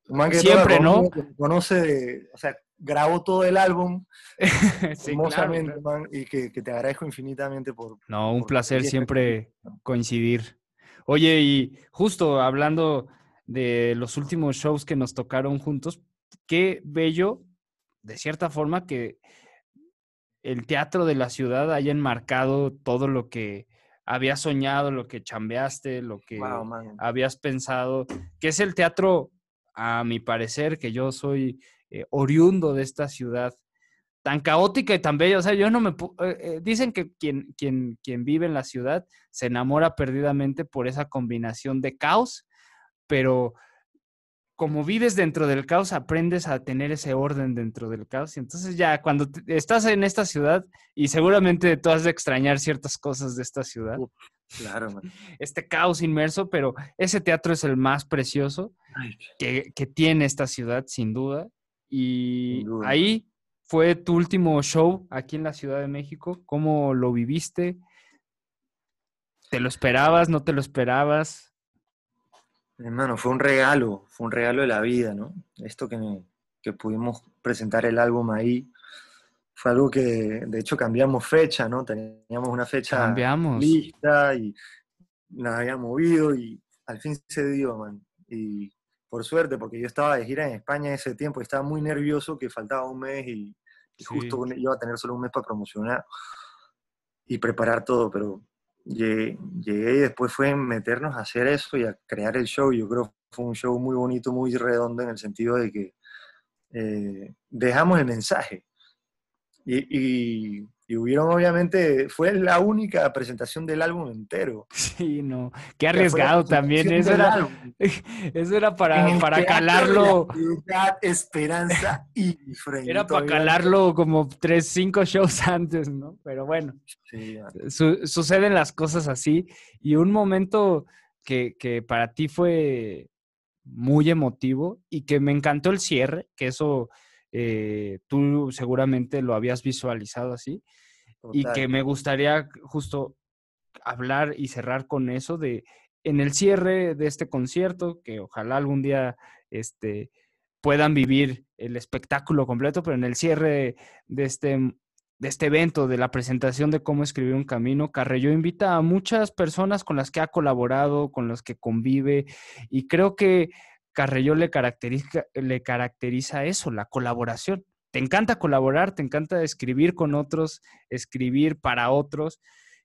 Man que Siempre, ¿no? Conoce, de- o sea, grabó todo el álbum Sí, hermosamente, claro. man, y que, que te agradezco infinitamente por... No, un por- placer y esta siempre coincidir. Oye, y justo hablando de los últimos shows que nos tocaron juntos, qué bello, de cierta forma, que el teatro de la ciudad haya enmarcado todo lo que habías soñado, lo que chambeaste, lo que Wow, habías pensado, que es el teatro, a mi parecer, que yo soy eh, oriundo de esta ciudad tan caótica y tan bella. O sea, yo no me... eh, eh, dicen que quien, quien, quien vive en la ciudad se enamora perdidamente por esa combinación de caos, pero como vives dentro del caos, aprendes a tener ese orden dentro del caos. Y entonces ya cuando te- estás en esta ciudad, y seguramente tú has de extrañar ciertas cosas de esta ciudad, Uf. Claro, man. este caos inmerso, pero ese teatro es el más precioso Ay, que, que tiene esta ciudad, sin duda. Y ahí fue tu último show aquí en la Ciudad de México. ¿Cómo lo viviste? ¿Te lo esperabas? ¿No te lo esperabas? Hermano, fue un regalo, fue un regalo de la vida, ¿no? Esto que, me- que pudimos presentar el álbum ahí, fue algo que, de hecho, cambiamos fecha, ¿no? Teníamos una fecha Cambiamos. lista y nos habían movido y al fin se dio, man. Y por suerte, porque yo estaba de gira en España en ese tiempo y estaba muy nervioso que faltaba un mes y, y Sí. justo iba a tener solo un mes para promocionar y preparar todo, pero llegué, llegué y después fue meternos a hacer eso y a crear el show. Yo creo que fue un show muy bonito, muy redondo en el sentido de que eh, dejamos el mensaje. Y, y, y hubieron, obviamente, fue la única presentación del álbum entero. Sí, no. Qué arriesgado también. Eso era, eso era para, para calarlo. Ciudad, Esperanza y Frente. Era para calarlo como tres, cinco shows antes, ¿no? Pero bueno. Sí, man. su- suceden las cosas así y un momento que, que para ti fue muy emotivo y que me encantó el cierre, que eso eh, tú seguramente lo habías visualizado así y que me gustaría justo hablar y cerrar con eso de en el cierre de este concierto, que ojalá algún día este, puedan vivir el espectáculo completo, pero en el cierre de este de este evento, de la presentación de cómo escribir un camino, Carrello invita a muchas personas con las que ha colaborado, con las que convive, y creo que Carrello le caracteriza, le caracteriza eso, la colaboración. Te encanta colaborar, te encanta escribir con otros, escribir para otros,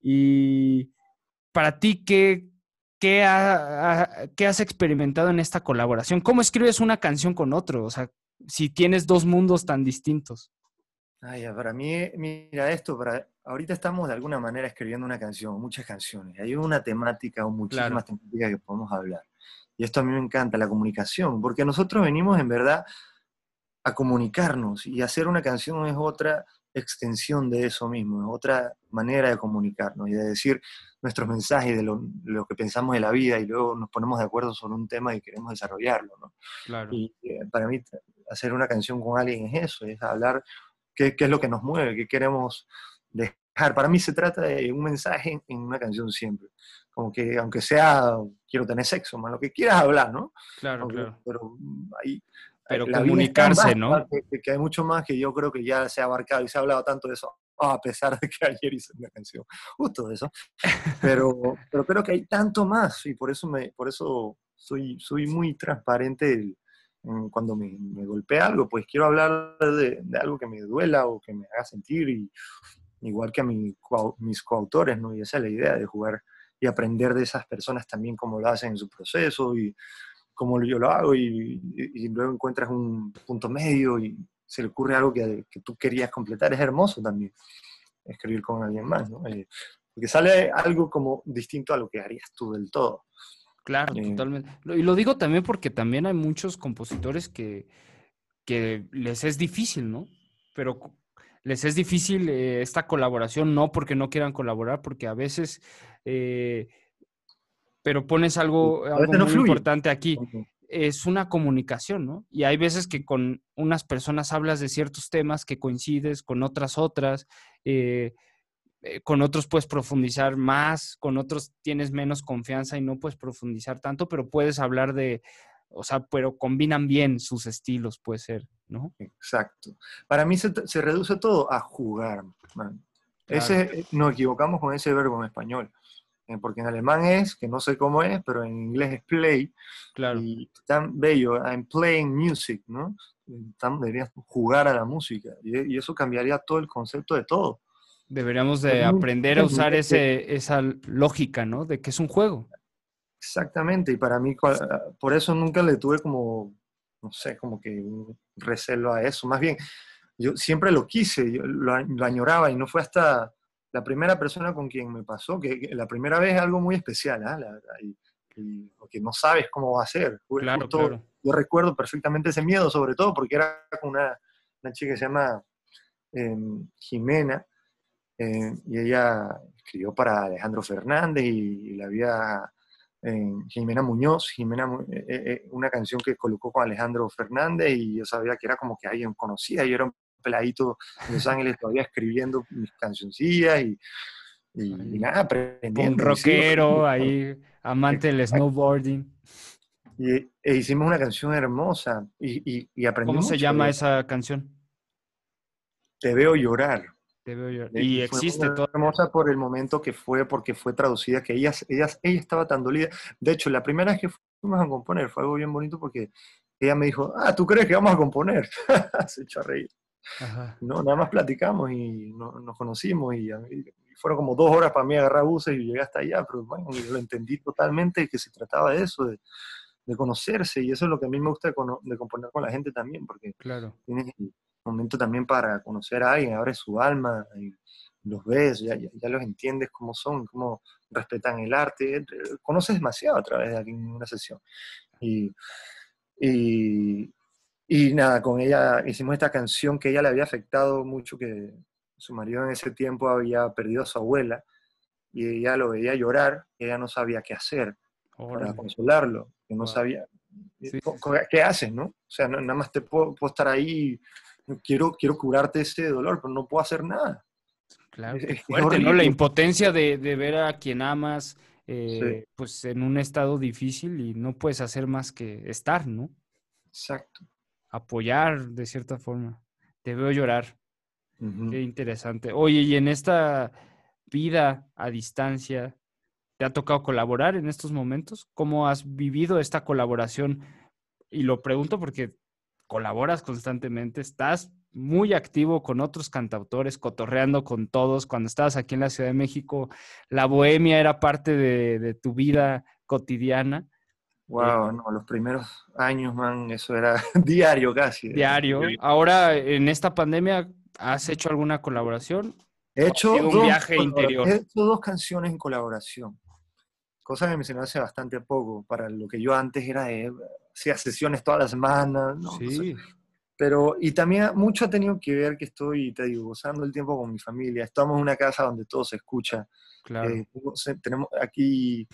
y para ti, ¿qué, qué, qué has experimentado en esta colaboración? ¿Cómo escribes una canción con otro? O sea, si tienes dos mundos tan distintos. Ay, para mí, mira esto, para, ahorita estamos de alguna manera escribiendo una canción, muchas canciones. Hay una temática o muchísimas temáticas que podemos hablar. Y esto a mí me encanta, la comunicación, porque nosotros venimos en verdad a comunicarnos y hacer una canción es otra extensión de eso mismo, es otra manera de comunicarnos y de decir nuestros mensajes de lo, que pensamos de la vida y luego nos ponemos de acuerdo sobre un tema y queremos desarrollarlo. ¿no? Claro. Y eh, para mí hacer una canción con alguien es eso, es hablar qué, es lo que nos mueve, qué queremos dejar. Para mí se trata de un mensaje en una canción siempre. Como que, aunque sea, quiero tener sexo, más lo que quieras hablar, ¿no? Claro, claro. Pero ahí... Pero comunicarse, ¿no? Que, hay mucho más que yo creo que ya se ha abarcado y se ha hablado tanto de eso, a pesar de que ayer hice una canción justo de eso. Pero, pero creo que hay tanto más y por eso, me, por eso soy, soy muy transparente cuando me, golpea algo, pues quiero hablar de, algo que me duela o que me haga sentir, y, igual que a mi, mis coautores, ¿no? Y esa es la idea de jugar y aprender de esas personas también cómo lo hacen en su proceso y cómo yo lo hago, y, luego encuentras un punto medio y se le ocurre algo que, que, tú querías completar, es hermoso también escribir con alguien más, ¿no? Eh, porque sale algo como distinto a lo que harías tú del todo. Claro, totalmente. Y lo digo también porque también hay muchos compositores que, que les es difícil, ¿no? Pero les es difícil eh, esta colaboración, no porque no quieran colaborar, porque a veces, eh, pero pones algo, muy importante aquí, es una comunicación, ¿no? Y hay veces que con unas personas hablas de ciertos temas que coincides, con otras otras. Eh, eh, con otros puedes profundizar más, con otros tienes menos confianza y no puedes profundizar tanto, pero puedes hablar de, o sea, pero combinan bien sus estilos, puede ser, ¿no? Exacto. Para mí se, reduce todo a jugar. Ese, eh, nos equivocamos con ese verbo en español, eh, porque en alemán es, que no sé cómo es, pero en inglés es play. Claro. Y tan bello, I'm playing music, ¿no? Tan, deberías jugar a la música. y eso cambiaría todo el concepto de todo. Deberíamos de aprender a usar ese, esa lógica, ¿no? De que es un juego. Exactamente, y para mí, por eso nunca le tuve como, no sé, como que un recelo a eso. Más bien, yo siempre lo quise, yo lo, añoraba y no fue hasta la primera persona con quien me pasó, que, la primera vez es algo muy especial, ¿eh? y, porque no sabes cómo va a ser. Claro, claro. Yo recuerdo perfectamente ese miedo, sobre todo porque era con una, una chica que se llama em, Jimena, eh, y ella escribió para Alejandro Fernández y, la había Jimena Muñoz, Jimena, eh, eh, una canción que colocó con Alejandro Fernández y yo sabía que era como que alguien conocía, yo era un peladito en Los Ángeles todavía escribiendo mis cancioncillas y, y, nada, aprendiendo. Un rockero ahí, amante del snowboarding. Y, e hicimos una canción hermosa y, y, y ¿Cómo se llama esa canción? Te veo llorar. Y existe todo. hermosa por el momento que fue, porque fue traducida, que ella, ella, ella estaba tan dolida. De hecho, la primera vez que fuimos a componer fue algo bien bonito porque ella me dijo, ah, ¿tú crees que vamos a componer? Se echó a reír. No, nada más platicamos y nos conocimos y, fueron como dos horas para mí agarrar buses y llegué hasta allá, pero bueno, yo lo entendí totalmente que se trataba de eso, de, de conocerse y eso es lo que a mí me gusta de, de componer con la gente también, porque claro. tienes momento también para conocer a alguien, abre su alma, y los ves, ya, ya, los entiendes cómo son, cómo respetan el arte, conoces demasiado a través de alguien en una sesión. Y, y, y, nada, con ella hicimos esta canción que ella le había afectado mucho, que su marido en ese tiempo había perdido a su abuela, y ella lo veía llorar, y ella no sabía qué hacer para consolarlo, que no sabía, ¿qué haces, no? O sea, nada más te puedo, puedo estar ahí quiero, quiero curarte ese dolor, pero no puedo hacer nada. Claro, es, fuerte, ¿no? La impotencia de, ver a quien amas, eh, pues en un estado difícil y no puedes hacer más que estar, ¿no? Exacto. Apoyar de cierta forma. Te veo llorar. Qué interesante. Oye, y en esta vida a distancia, ¿te ha tocado colaborar en estos momentos? ¿Cómo has vivido esta colaboración? Y lo pregunto porque colaboras constantemente, estás muy activo con otros cantautores, cotorreando con todos. Cuando estabas aquí en la Ciudad de México, la bohemia era parte de, tu vida cotidiana. Wow, no, los primeros años, man, eso era diario casi. Diario. Ahora, en esta pandemia, ¿has hecho alguna colaboración? He hecho, un dos, viaje interior. he hecho dos canciones en colaboración, cosa que mencioné hace bastante poco, para lo que yo antes era de, hacía sesiones todas las semanas, ¿no? Sí. Pero, y también mucho ha tenido que ver que estoy, te digo, gozando el tiempo con mi familia. Estamos en una casa donde todo se escucha. Claro. Eh, tenemos aquí,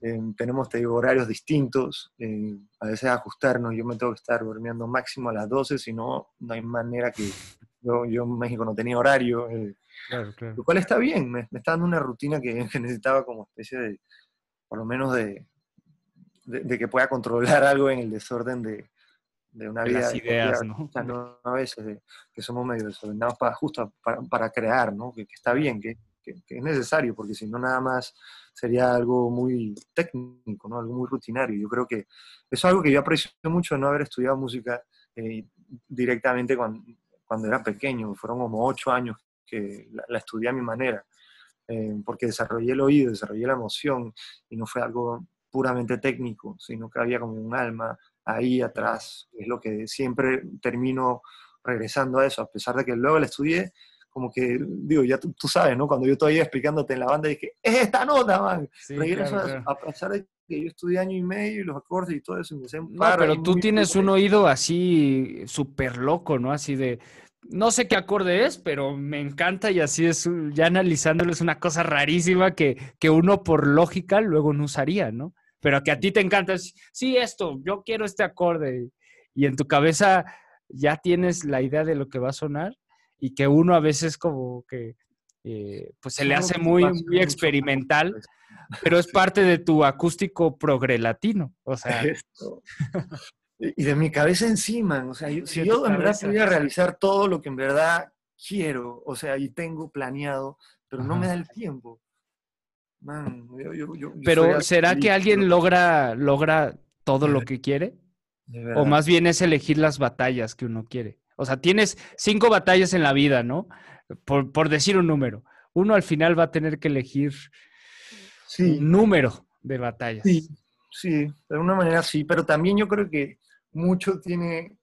eh, tenemos, te digo, horarios distintos. Eh, a veces ajustarnos. Yo me tengo que estar durmiendo máximo a las 12, si no, no hay manera que... Yo, yo en México no tenía horario. Claro, claro. Lo cual está bien. Me, está dando una rutina que, que, necesitaba como especie de, por lo menos de, de, de que pueda controlar algo en el desorden de, de una vida. Las ideas, ¿no? A veces que somos medio desordenados para, justo para, crear, ¿no? Que, está bien, que, es necesario, porque si no nada más sería algo muy técnico, ¿no? Algo muy rutinario. Yo creo que eso es algo que yo aprecio mucho de no haber estudiado música eh, directamente cuando, cuando, era pequeño. Fueron como ocho años que la, estudié a mi manera, eh, porque desarrollé el oído, desarrollé la emoción, y no fue algo puramente técnico, sino que había como un alma ahí atrás. Es lo que siempre termino regresando a eso, a pesar de que luego la estudié, como que, digo, ya tú, sabes, ¿no? Cuando yo estoy explicándote en la banda, dije, es esta nota, man. Regreso a, pesar de que yo estudié año y medio y los acordes y todo eso. me no, pero tú tienes un oído así súper loco, ¿no? Así de, no sé qué acorde es, pero me encanta y así es, ya analizándolo es una cosa rarísima que, que uno por lógica luego no usaría, ¿no? Pero que a ti te encanta, sí, esto, yo quiero este acorde, y en tu cabeza ya tienes la idea de lo que va a sonar, y que uno a veces como que, eh, pues se le hace muy, muy experimental, pero es parte de tu acústico progrelatino, o sea... Y de mi cabeza encima, o sea, si yo en verdad pudiera realizar todo lo que en verdad quiero, o sea, y tengo planeado, pero no me da el tiempo. Pero ¿será que alguien logra, logra todo lo que quiere? O más bien es elegir las batallas que uno quiere. O sea, tienes cinco batallas en la vida, ¿no? Por, decir un número. Uno al final va a tener que elegir un número de batallas. Sí, sí, de una manera sí, pero también yo creo que mucho tiene,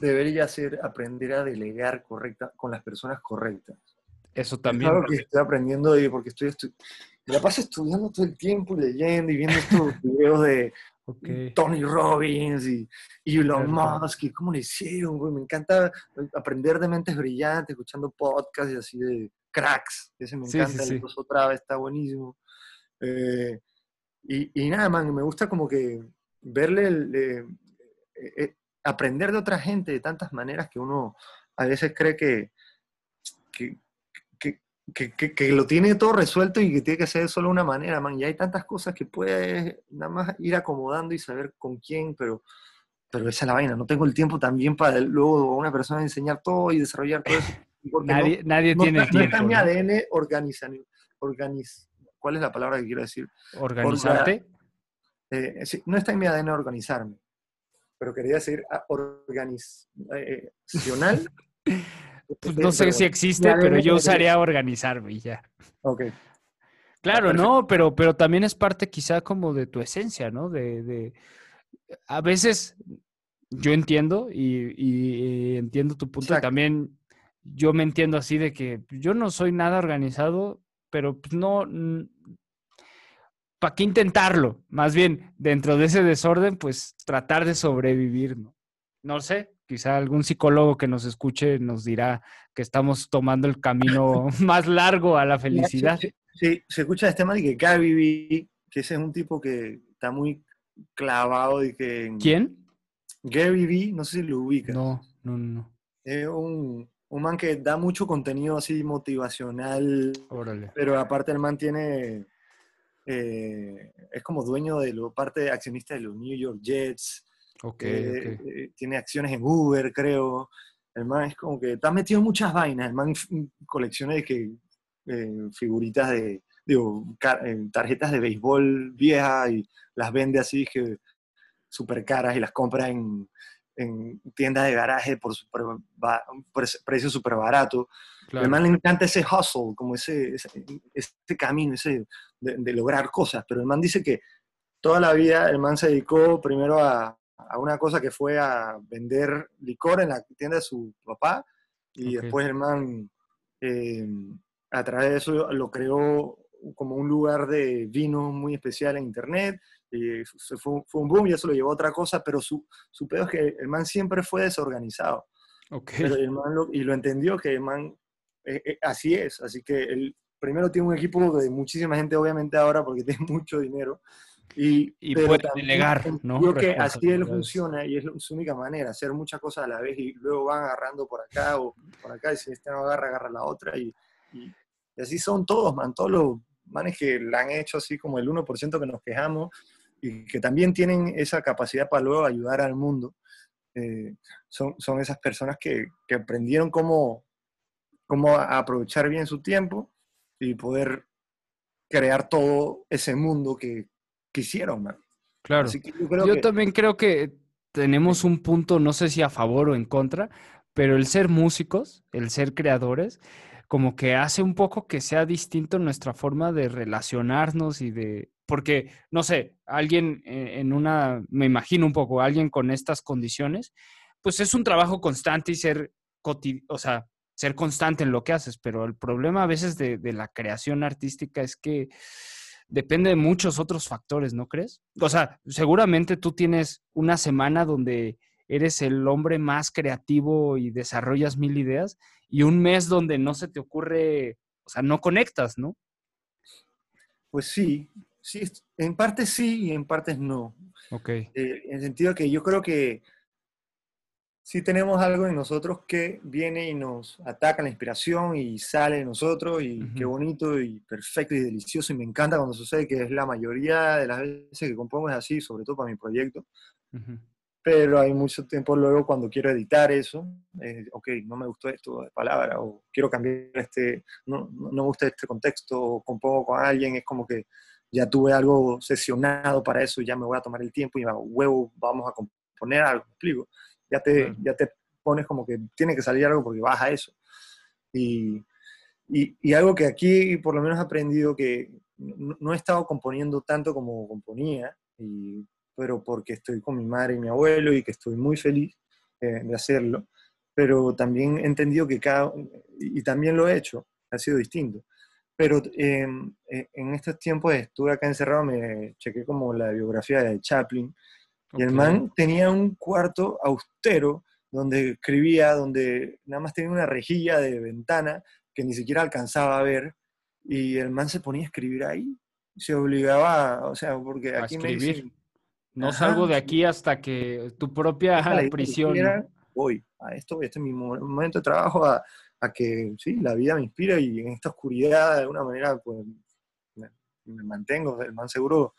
debería ser aprender a delegar correcta, con las personas correctas. Eso también. Es que estoy aprendiendo porque estoy, estoy me la paso estudiando todo el tiempo, leyendo y viendo estos videos de Tony Robbins y, Elon Musk y cómo le hicieron, güey. Me encanta aprender de mentes brillantes, escuchando podcasts y así de cracks. Ese me encanta, el otra vez está buenísimo. Eh, y, nada, man, me gusta como que verle, eh, eh, aprender de otra gente de tantas maneras que uno a veces cree que, que, lo tiene todo resuelto y que tiene que ser solo una manera, man. Y hay tantas cosas que puedes nada más ir acomodando y saber con quién, pero, pero esa es la vaina. No tengo el tiempo también para luego a una persona enseñar todo y desarrollar todo eso. Nadie, nadie tiene tiempo. No está en mi ADN organizar. ¿Cuál es la palabra que quiero decir? ¿Organizarte? Eh, no está en mi ADN organizarme, pero quería decir organizacional. Pues no sé si existe, pero yo usaría organizarme y ya. Ok. Claro, no, pero, pero también es parte quizá como de tu esencia, ¿no? De, a veces yo entiendo y, entiendo tu punto. También yo me entiendo así de que yo no soy nada organizado, pero pues no, ¿para qué intentarlo? Más bien, dentro de ese desorden, pues tratar de sobrevivir, ¿no? No sé, quizá algún psicólogo que nos escuche nos dirá que estamos tomando el camino más largo a la felicidad. Sí, se escucha este tema de que Gary que ese es un tipo que está muy clavado y que... ¿Quién? Gary Vee, no sé si lo ubica. No, no, no. Es un, un man que da mucho contenido así motivacional. Órale. Pero aparte el man tiene... Eh, es como dueño de la parte accionista de los New York Jets. Okay, eh, eh, tiene acciones en Uber, creo. el man es como que está metido en muchas vainas, el man colecciona de que, eh, figuritas de, digo, eh, tarjetas de béisbol viejas y las vende así que súper caras y las compra en, en tiendas de garaje por super, precio súper barato. Claro. El le encanta ese hustle, como ese, ese, camino ese de, lograr cosas, pero el man dice que toda la vida el man se dedicó primero a, a una cosa que fue a vender licor en la tienda de su papá y después el man eh, a través de eso lo creó como un lugar de vino muy especial en internet y fue, fue, un boom y eso lo llevó a otra cosa, pero su, su pedo es que el man siempre fue desorganizado. Okay. el man lo, y lo entendió que el man eh, eh, así es, así que él primero tiene un equipo de muchísima gente obviamente ahora porque tiene mucho dinero y, y puede delegar, ¿no? Yo que así él funciona y es su única manera, hacer muchas cosas a la vez y luego van agarrando por acá o por acá y si este no agarra, agarra la otra y, y, así son todos, man, todos los manes que la han hecho así como el 1% que nos quejamos y que también tienen esa capacidad para luego ayudar al mundo. Eh, son, son esas personas que, que aprendieron cómo, cómo aprovechar bien su tiempo y poder crear todo ese mundo que, quisieron. Claro. yo, también creo que tenemos un punto, no sé si a favor o en contra, pero el ser músicos, el ser creadores, como que hace un poco que sea distinto nuestra forma de relacionarnos y de, porque, no sé, alguien en una, me imagino un poco, alguien con estas condiciones, pues es un trabajo constante y ser, o sea, ser constante en lo que haces, pero el problema a veces de, de la creación artística es que depende de muchos otros factores, ¿no crees? O sea, seguramente tú tienes una semana donde eres el hombre más creativo y desarrollas mil ideas y un mes donde no se te ocurre, o sea, no conectas, ¿no? Pues sí, sí, en parte sí y en partes no. Ok. Eh, en el sentido que yo creo que sí tenemos algo en nosotros que viene y nos ataca la inspiración y sale de nosotros y qué bonito y perfecto y delicioso y me encanta cuando sucede que es la mayoría de las veces que compongo es así, sobre todo para mi proyecto. Pero hay mucho tiempo luego cuando quiero editar eso, eh, ok, no me gustó esto de palabra o quiero cambiar este, no, no me gusta este contexto o compongo con alguien, es como que ya tuve algo sesionado para eso ya me voy a tomar el tiempo y a huevo vamos a componer algo, explico ya te, ya te pones como que tiene que salir algo porque vas a eso. Y, y, algo que aquí por lo menos he aprendido que no, he estado componiendo tanto como componía, y, pero porque estoy con mi madre y mi abuelo y que estoy muy feliz eh, de hacerlo, pero también he entendido que cada, y también lo he hecho, ha sido distinto. Pero em, eh, en estos tiempos estuve acá encerrado, me chequé como la biografía de Chaplin, y el man tenía un cuarto austero donde escribía, donde nada más tenía una rejilla de ventana que ni siquiera alcanzaba a ver. Y el man se ponía a escribir ahí. Se obligaba, o sea, porque aquí me dicen, No salgo de aquí hasta que tu propia prisión. Voy a esto, este es mi momento de trabajo, a, a, que sí, la vida me inspira y en esta oscuridad de alguna manera pues, me, me mantengo. El man seguro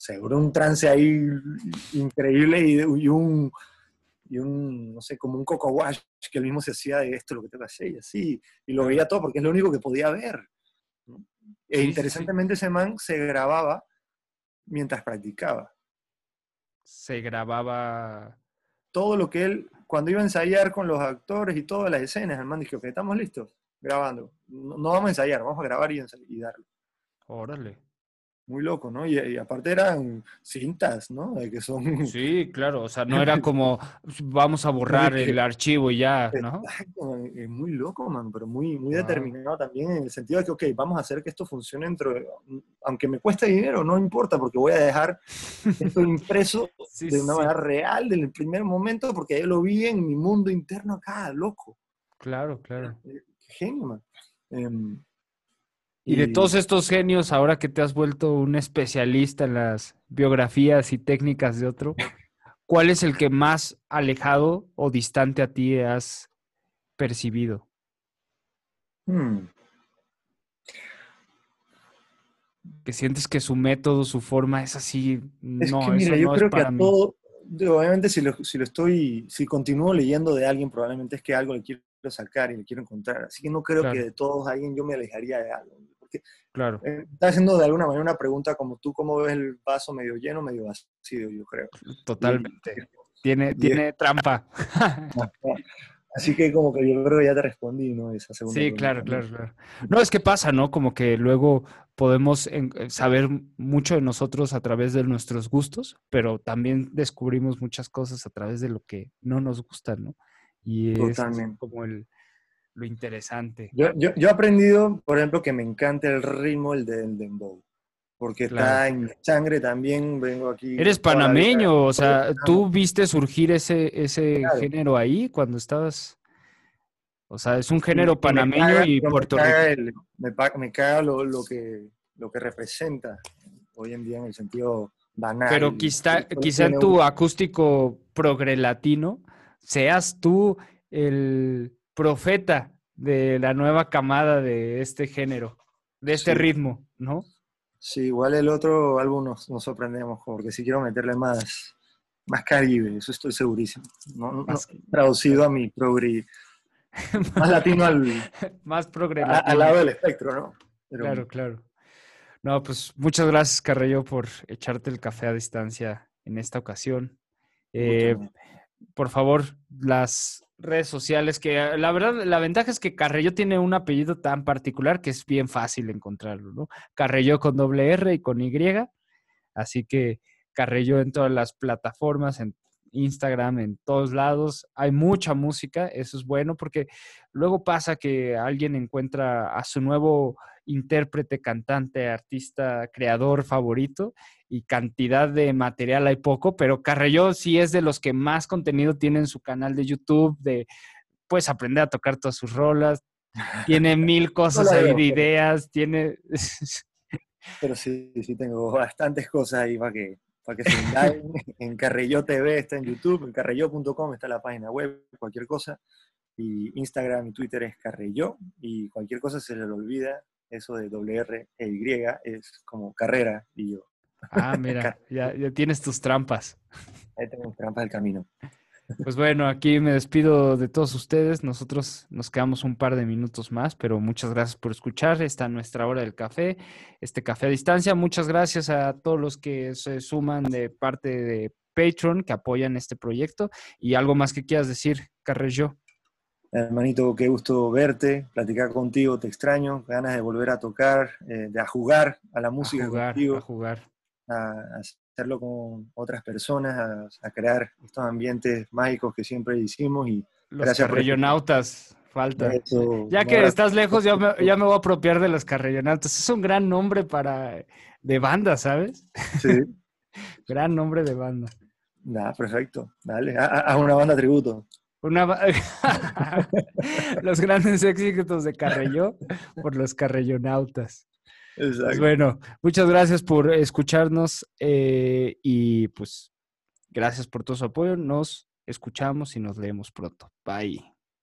seguro un trance ahí increíble y, un, y un, no sé, como un coco wash que él mismo se hacía de esto, lo que te hacer y así, y lo veía todo porque es lo único que podía ver. E interesantemente ese man se grababa mientras practicaba. Se grababa... Todo lo que él, cuando iba a ensayar con los actores y todas las escenas, el man dijo, ok, estamos listos, grabando. No, vamos a ensayar, vamos a grabar y, y darlo. Órale muy loco, ¿no? Y, aparte eran cintas, ¿no? que son... Sí, claro, o sea, no era como vamos a borrar el archivo y ya, ¿no? Es muy loco, man, pero muy, muy determinado también en el sentido de que, ok, vamos a hacer que esto funcione dentro de, aunque me cueste dinero, no importa, porque voy a dejar esto impreso de una manera real desde el primer momento, porque yo lo vi en mi mundo interno acá, loco. Claro, claro. Eh, genio, man. Em, y de todos estos genios, ahora que te has vuelto un especialista en las biografías y técnicas de otro, ¿cuál es el que más alejado o distante a ti has percibido? Hmm. Que sientes que su método, su forma es así. Es no, que mira, yo creo que a todo, obviamente si lo, si lo estoy, si continúo leyendo de alguien, probablemente es que algo le quiero sacar y le quiero encontrar. Así que no creo que de todos alguien yo me alejaría de algo. Porque claro. Eh, está haciendo de alguna manera una pregunta como tú, ¿cómo ves el vaso medio lleno, medio vacío? Yo creo. Totalmente. tiene, tiene trampa. Así que como que yo creo que ya te respondí, ¿no? Esa segunda sí, claro, claro, claro. No, es que pasa, ¿no? Como que luego podemos eh, saber mucho de nosotros a través de nuestros gustos, pero también descubrimos muchas cosas a través de lo que no nos gusta, ¿no? Y es como el, lo interesante. Yo, yo, yo, he aprendido, por ejemplo, que me encanta el ritmo el del dembow porque está en mi sangre también, vengo aquí. Eres panameño, o sea, ¿tú viste surgir ese, ese género ahí cuando estabas? O sea, es un género panameño y puertorriqueño. Me, me, caga lo, lo, que, lo que representa hoy en día en el sentido banal. Pero quizá, quizá en tu acústico progrelatino seas tú el profeta de la nueva camada de este género, de este ritmo, ¿no? Sí, igual el otro álbum nos, sorprendemos, porque si quiero meterle más, más Caribe, eso estoy segurísimo. No, traducido a mi progre, más latino al, más progre al lado del espectro, ¿no? claro, claro. No, pues muchas gracias, Carrello, por echarte el café a distancia en esta ocasión. Eh, por favor, las redes sociales, que ah, la verdad, la ventaja es que Carrello tiene un apellido tan particular que es bien fácil encontrarlo, ¿no? Carrello con doble R y con Y. Así que Carrello en todas las plataformas, en Instagram, en todos lados. Hay mucha música, eso es bueno porque luego pasa que alguien encuentra a su nuevo intérprete, cantante, artista, creador favorito y cantidad de material hay poco, pero Carrello sí es de los que más contenido tiene en su canal de YouTube, de puedes aprender a tocar todas sus rolas, tiene mil cosas ahí de ideas, tiene... pero sí, sí tengo bastantes cosas ahí para que, para que se en Carrello TV está en YouTube, en carrello.com está la página web, cualquier cosa. Y Instagram y Twitter es Carrello y cualquier cosa se le olvida, eso de WR e Y es como carrera y yo. Ah, mira, ya, tienes tus trampas. Ahí tengo trampas del camino. Pues bueno, aquí me despido de todos ustedes. Nosotros nos quedamos un par de minutos más, pero muchas gracias por escuchar. Está nuestra hora del café, este café a distancia. Muchas gracias a todos los que se suman de parte de Patreon, que apoyan este proyecto. Y algo más que quieras decir, Carrello. Hermanito, qué gusto verte, platicar contigo, te extraño, ganas de volver a tocar, eh, de a jugar a la música a jugar, contigo. A jugar a, hacerlo con otras personas, a, crear estos ambientes mágicos que siempre hicimos. Y los carrillonautas, falta. ya que estás lejos, ya me, ya me voy a apropiar de los carrillonautas. Es un gran nombre para de banda, ¿sabes? Sí. gran nombre de banda. Nada, perfecto. Dale, haz una banda tributo. Una los grandes éxitos de Carrelló por los carrellonautas. Pues bueno, muchas gracias por escucharnos eh, y pues gracias por todo su apoyo. Nos escuchamos y nos leemos pronto. Bye.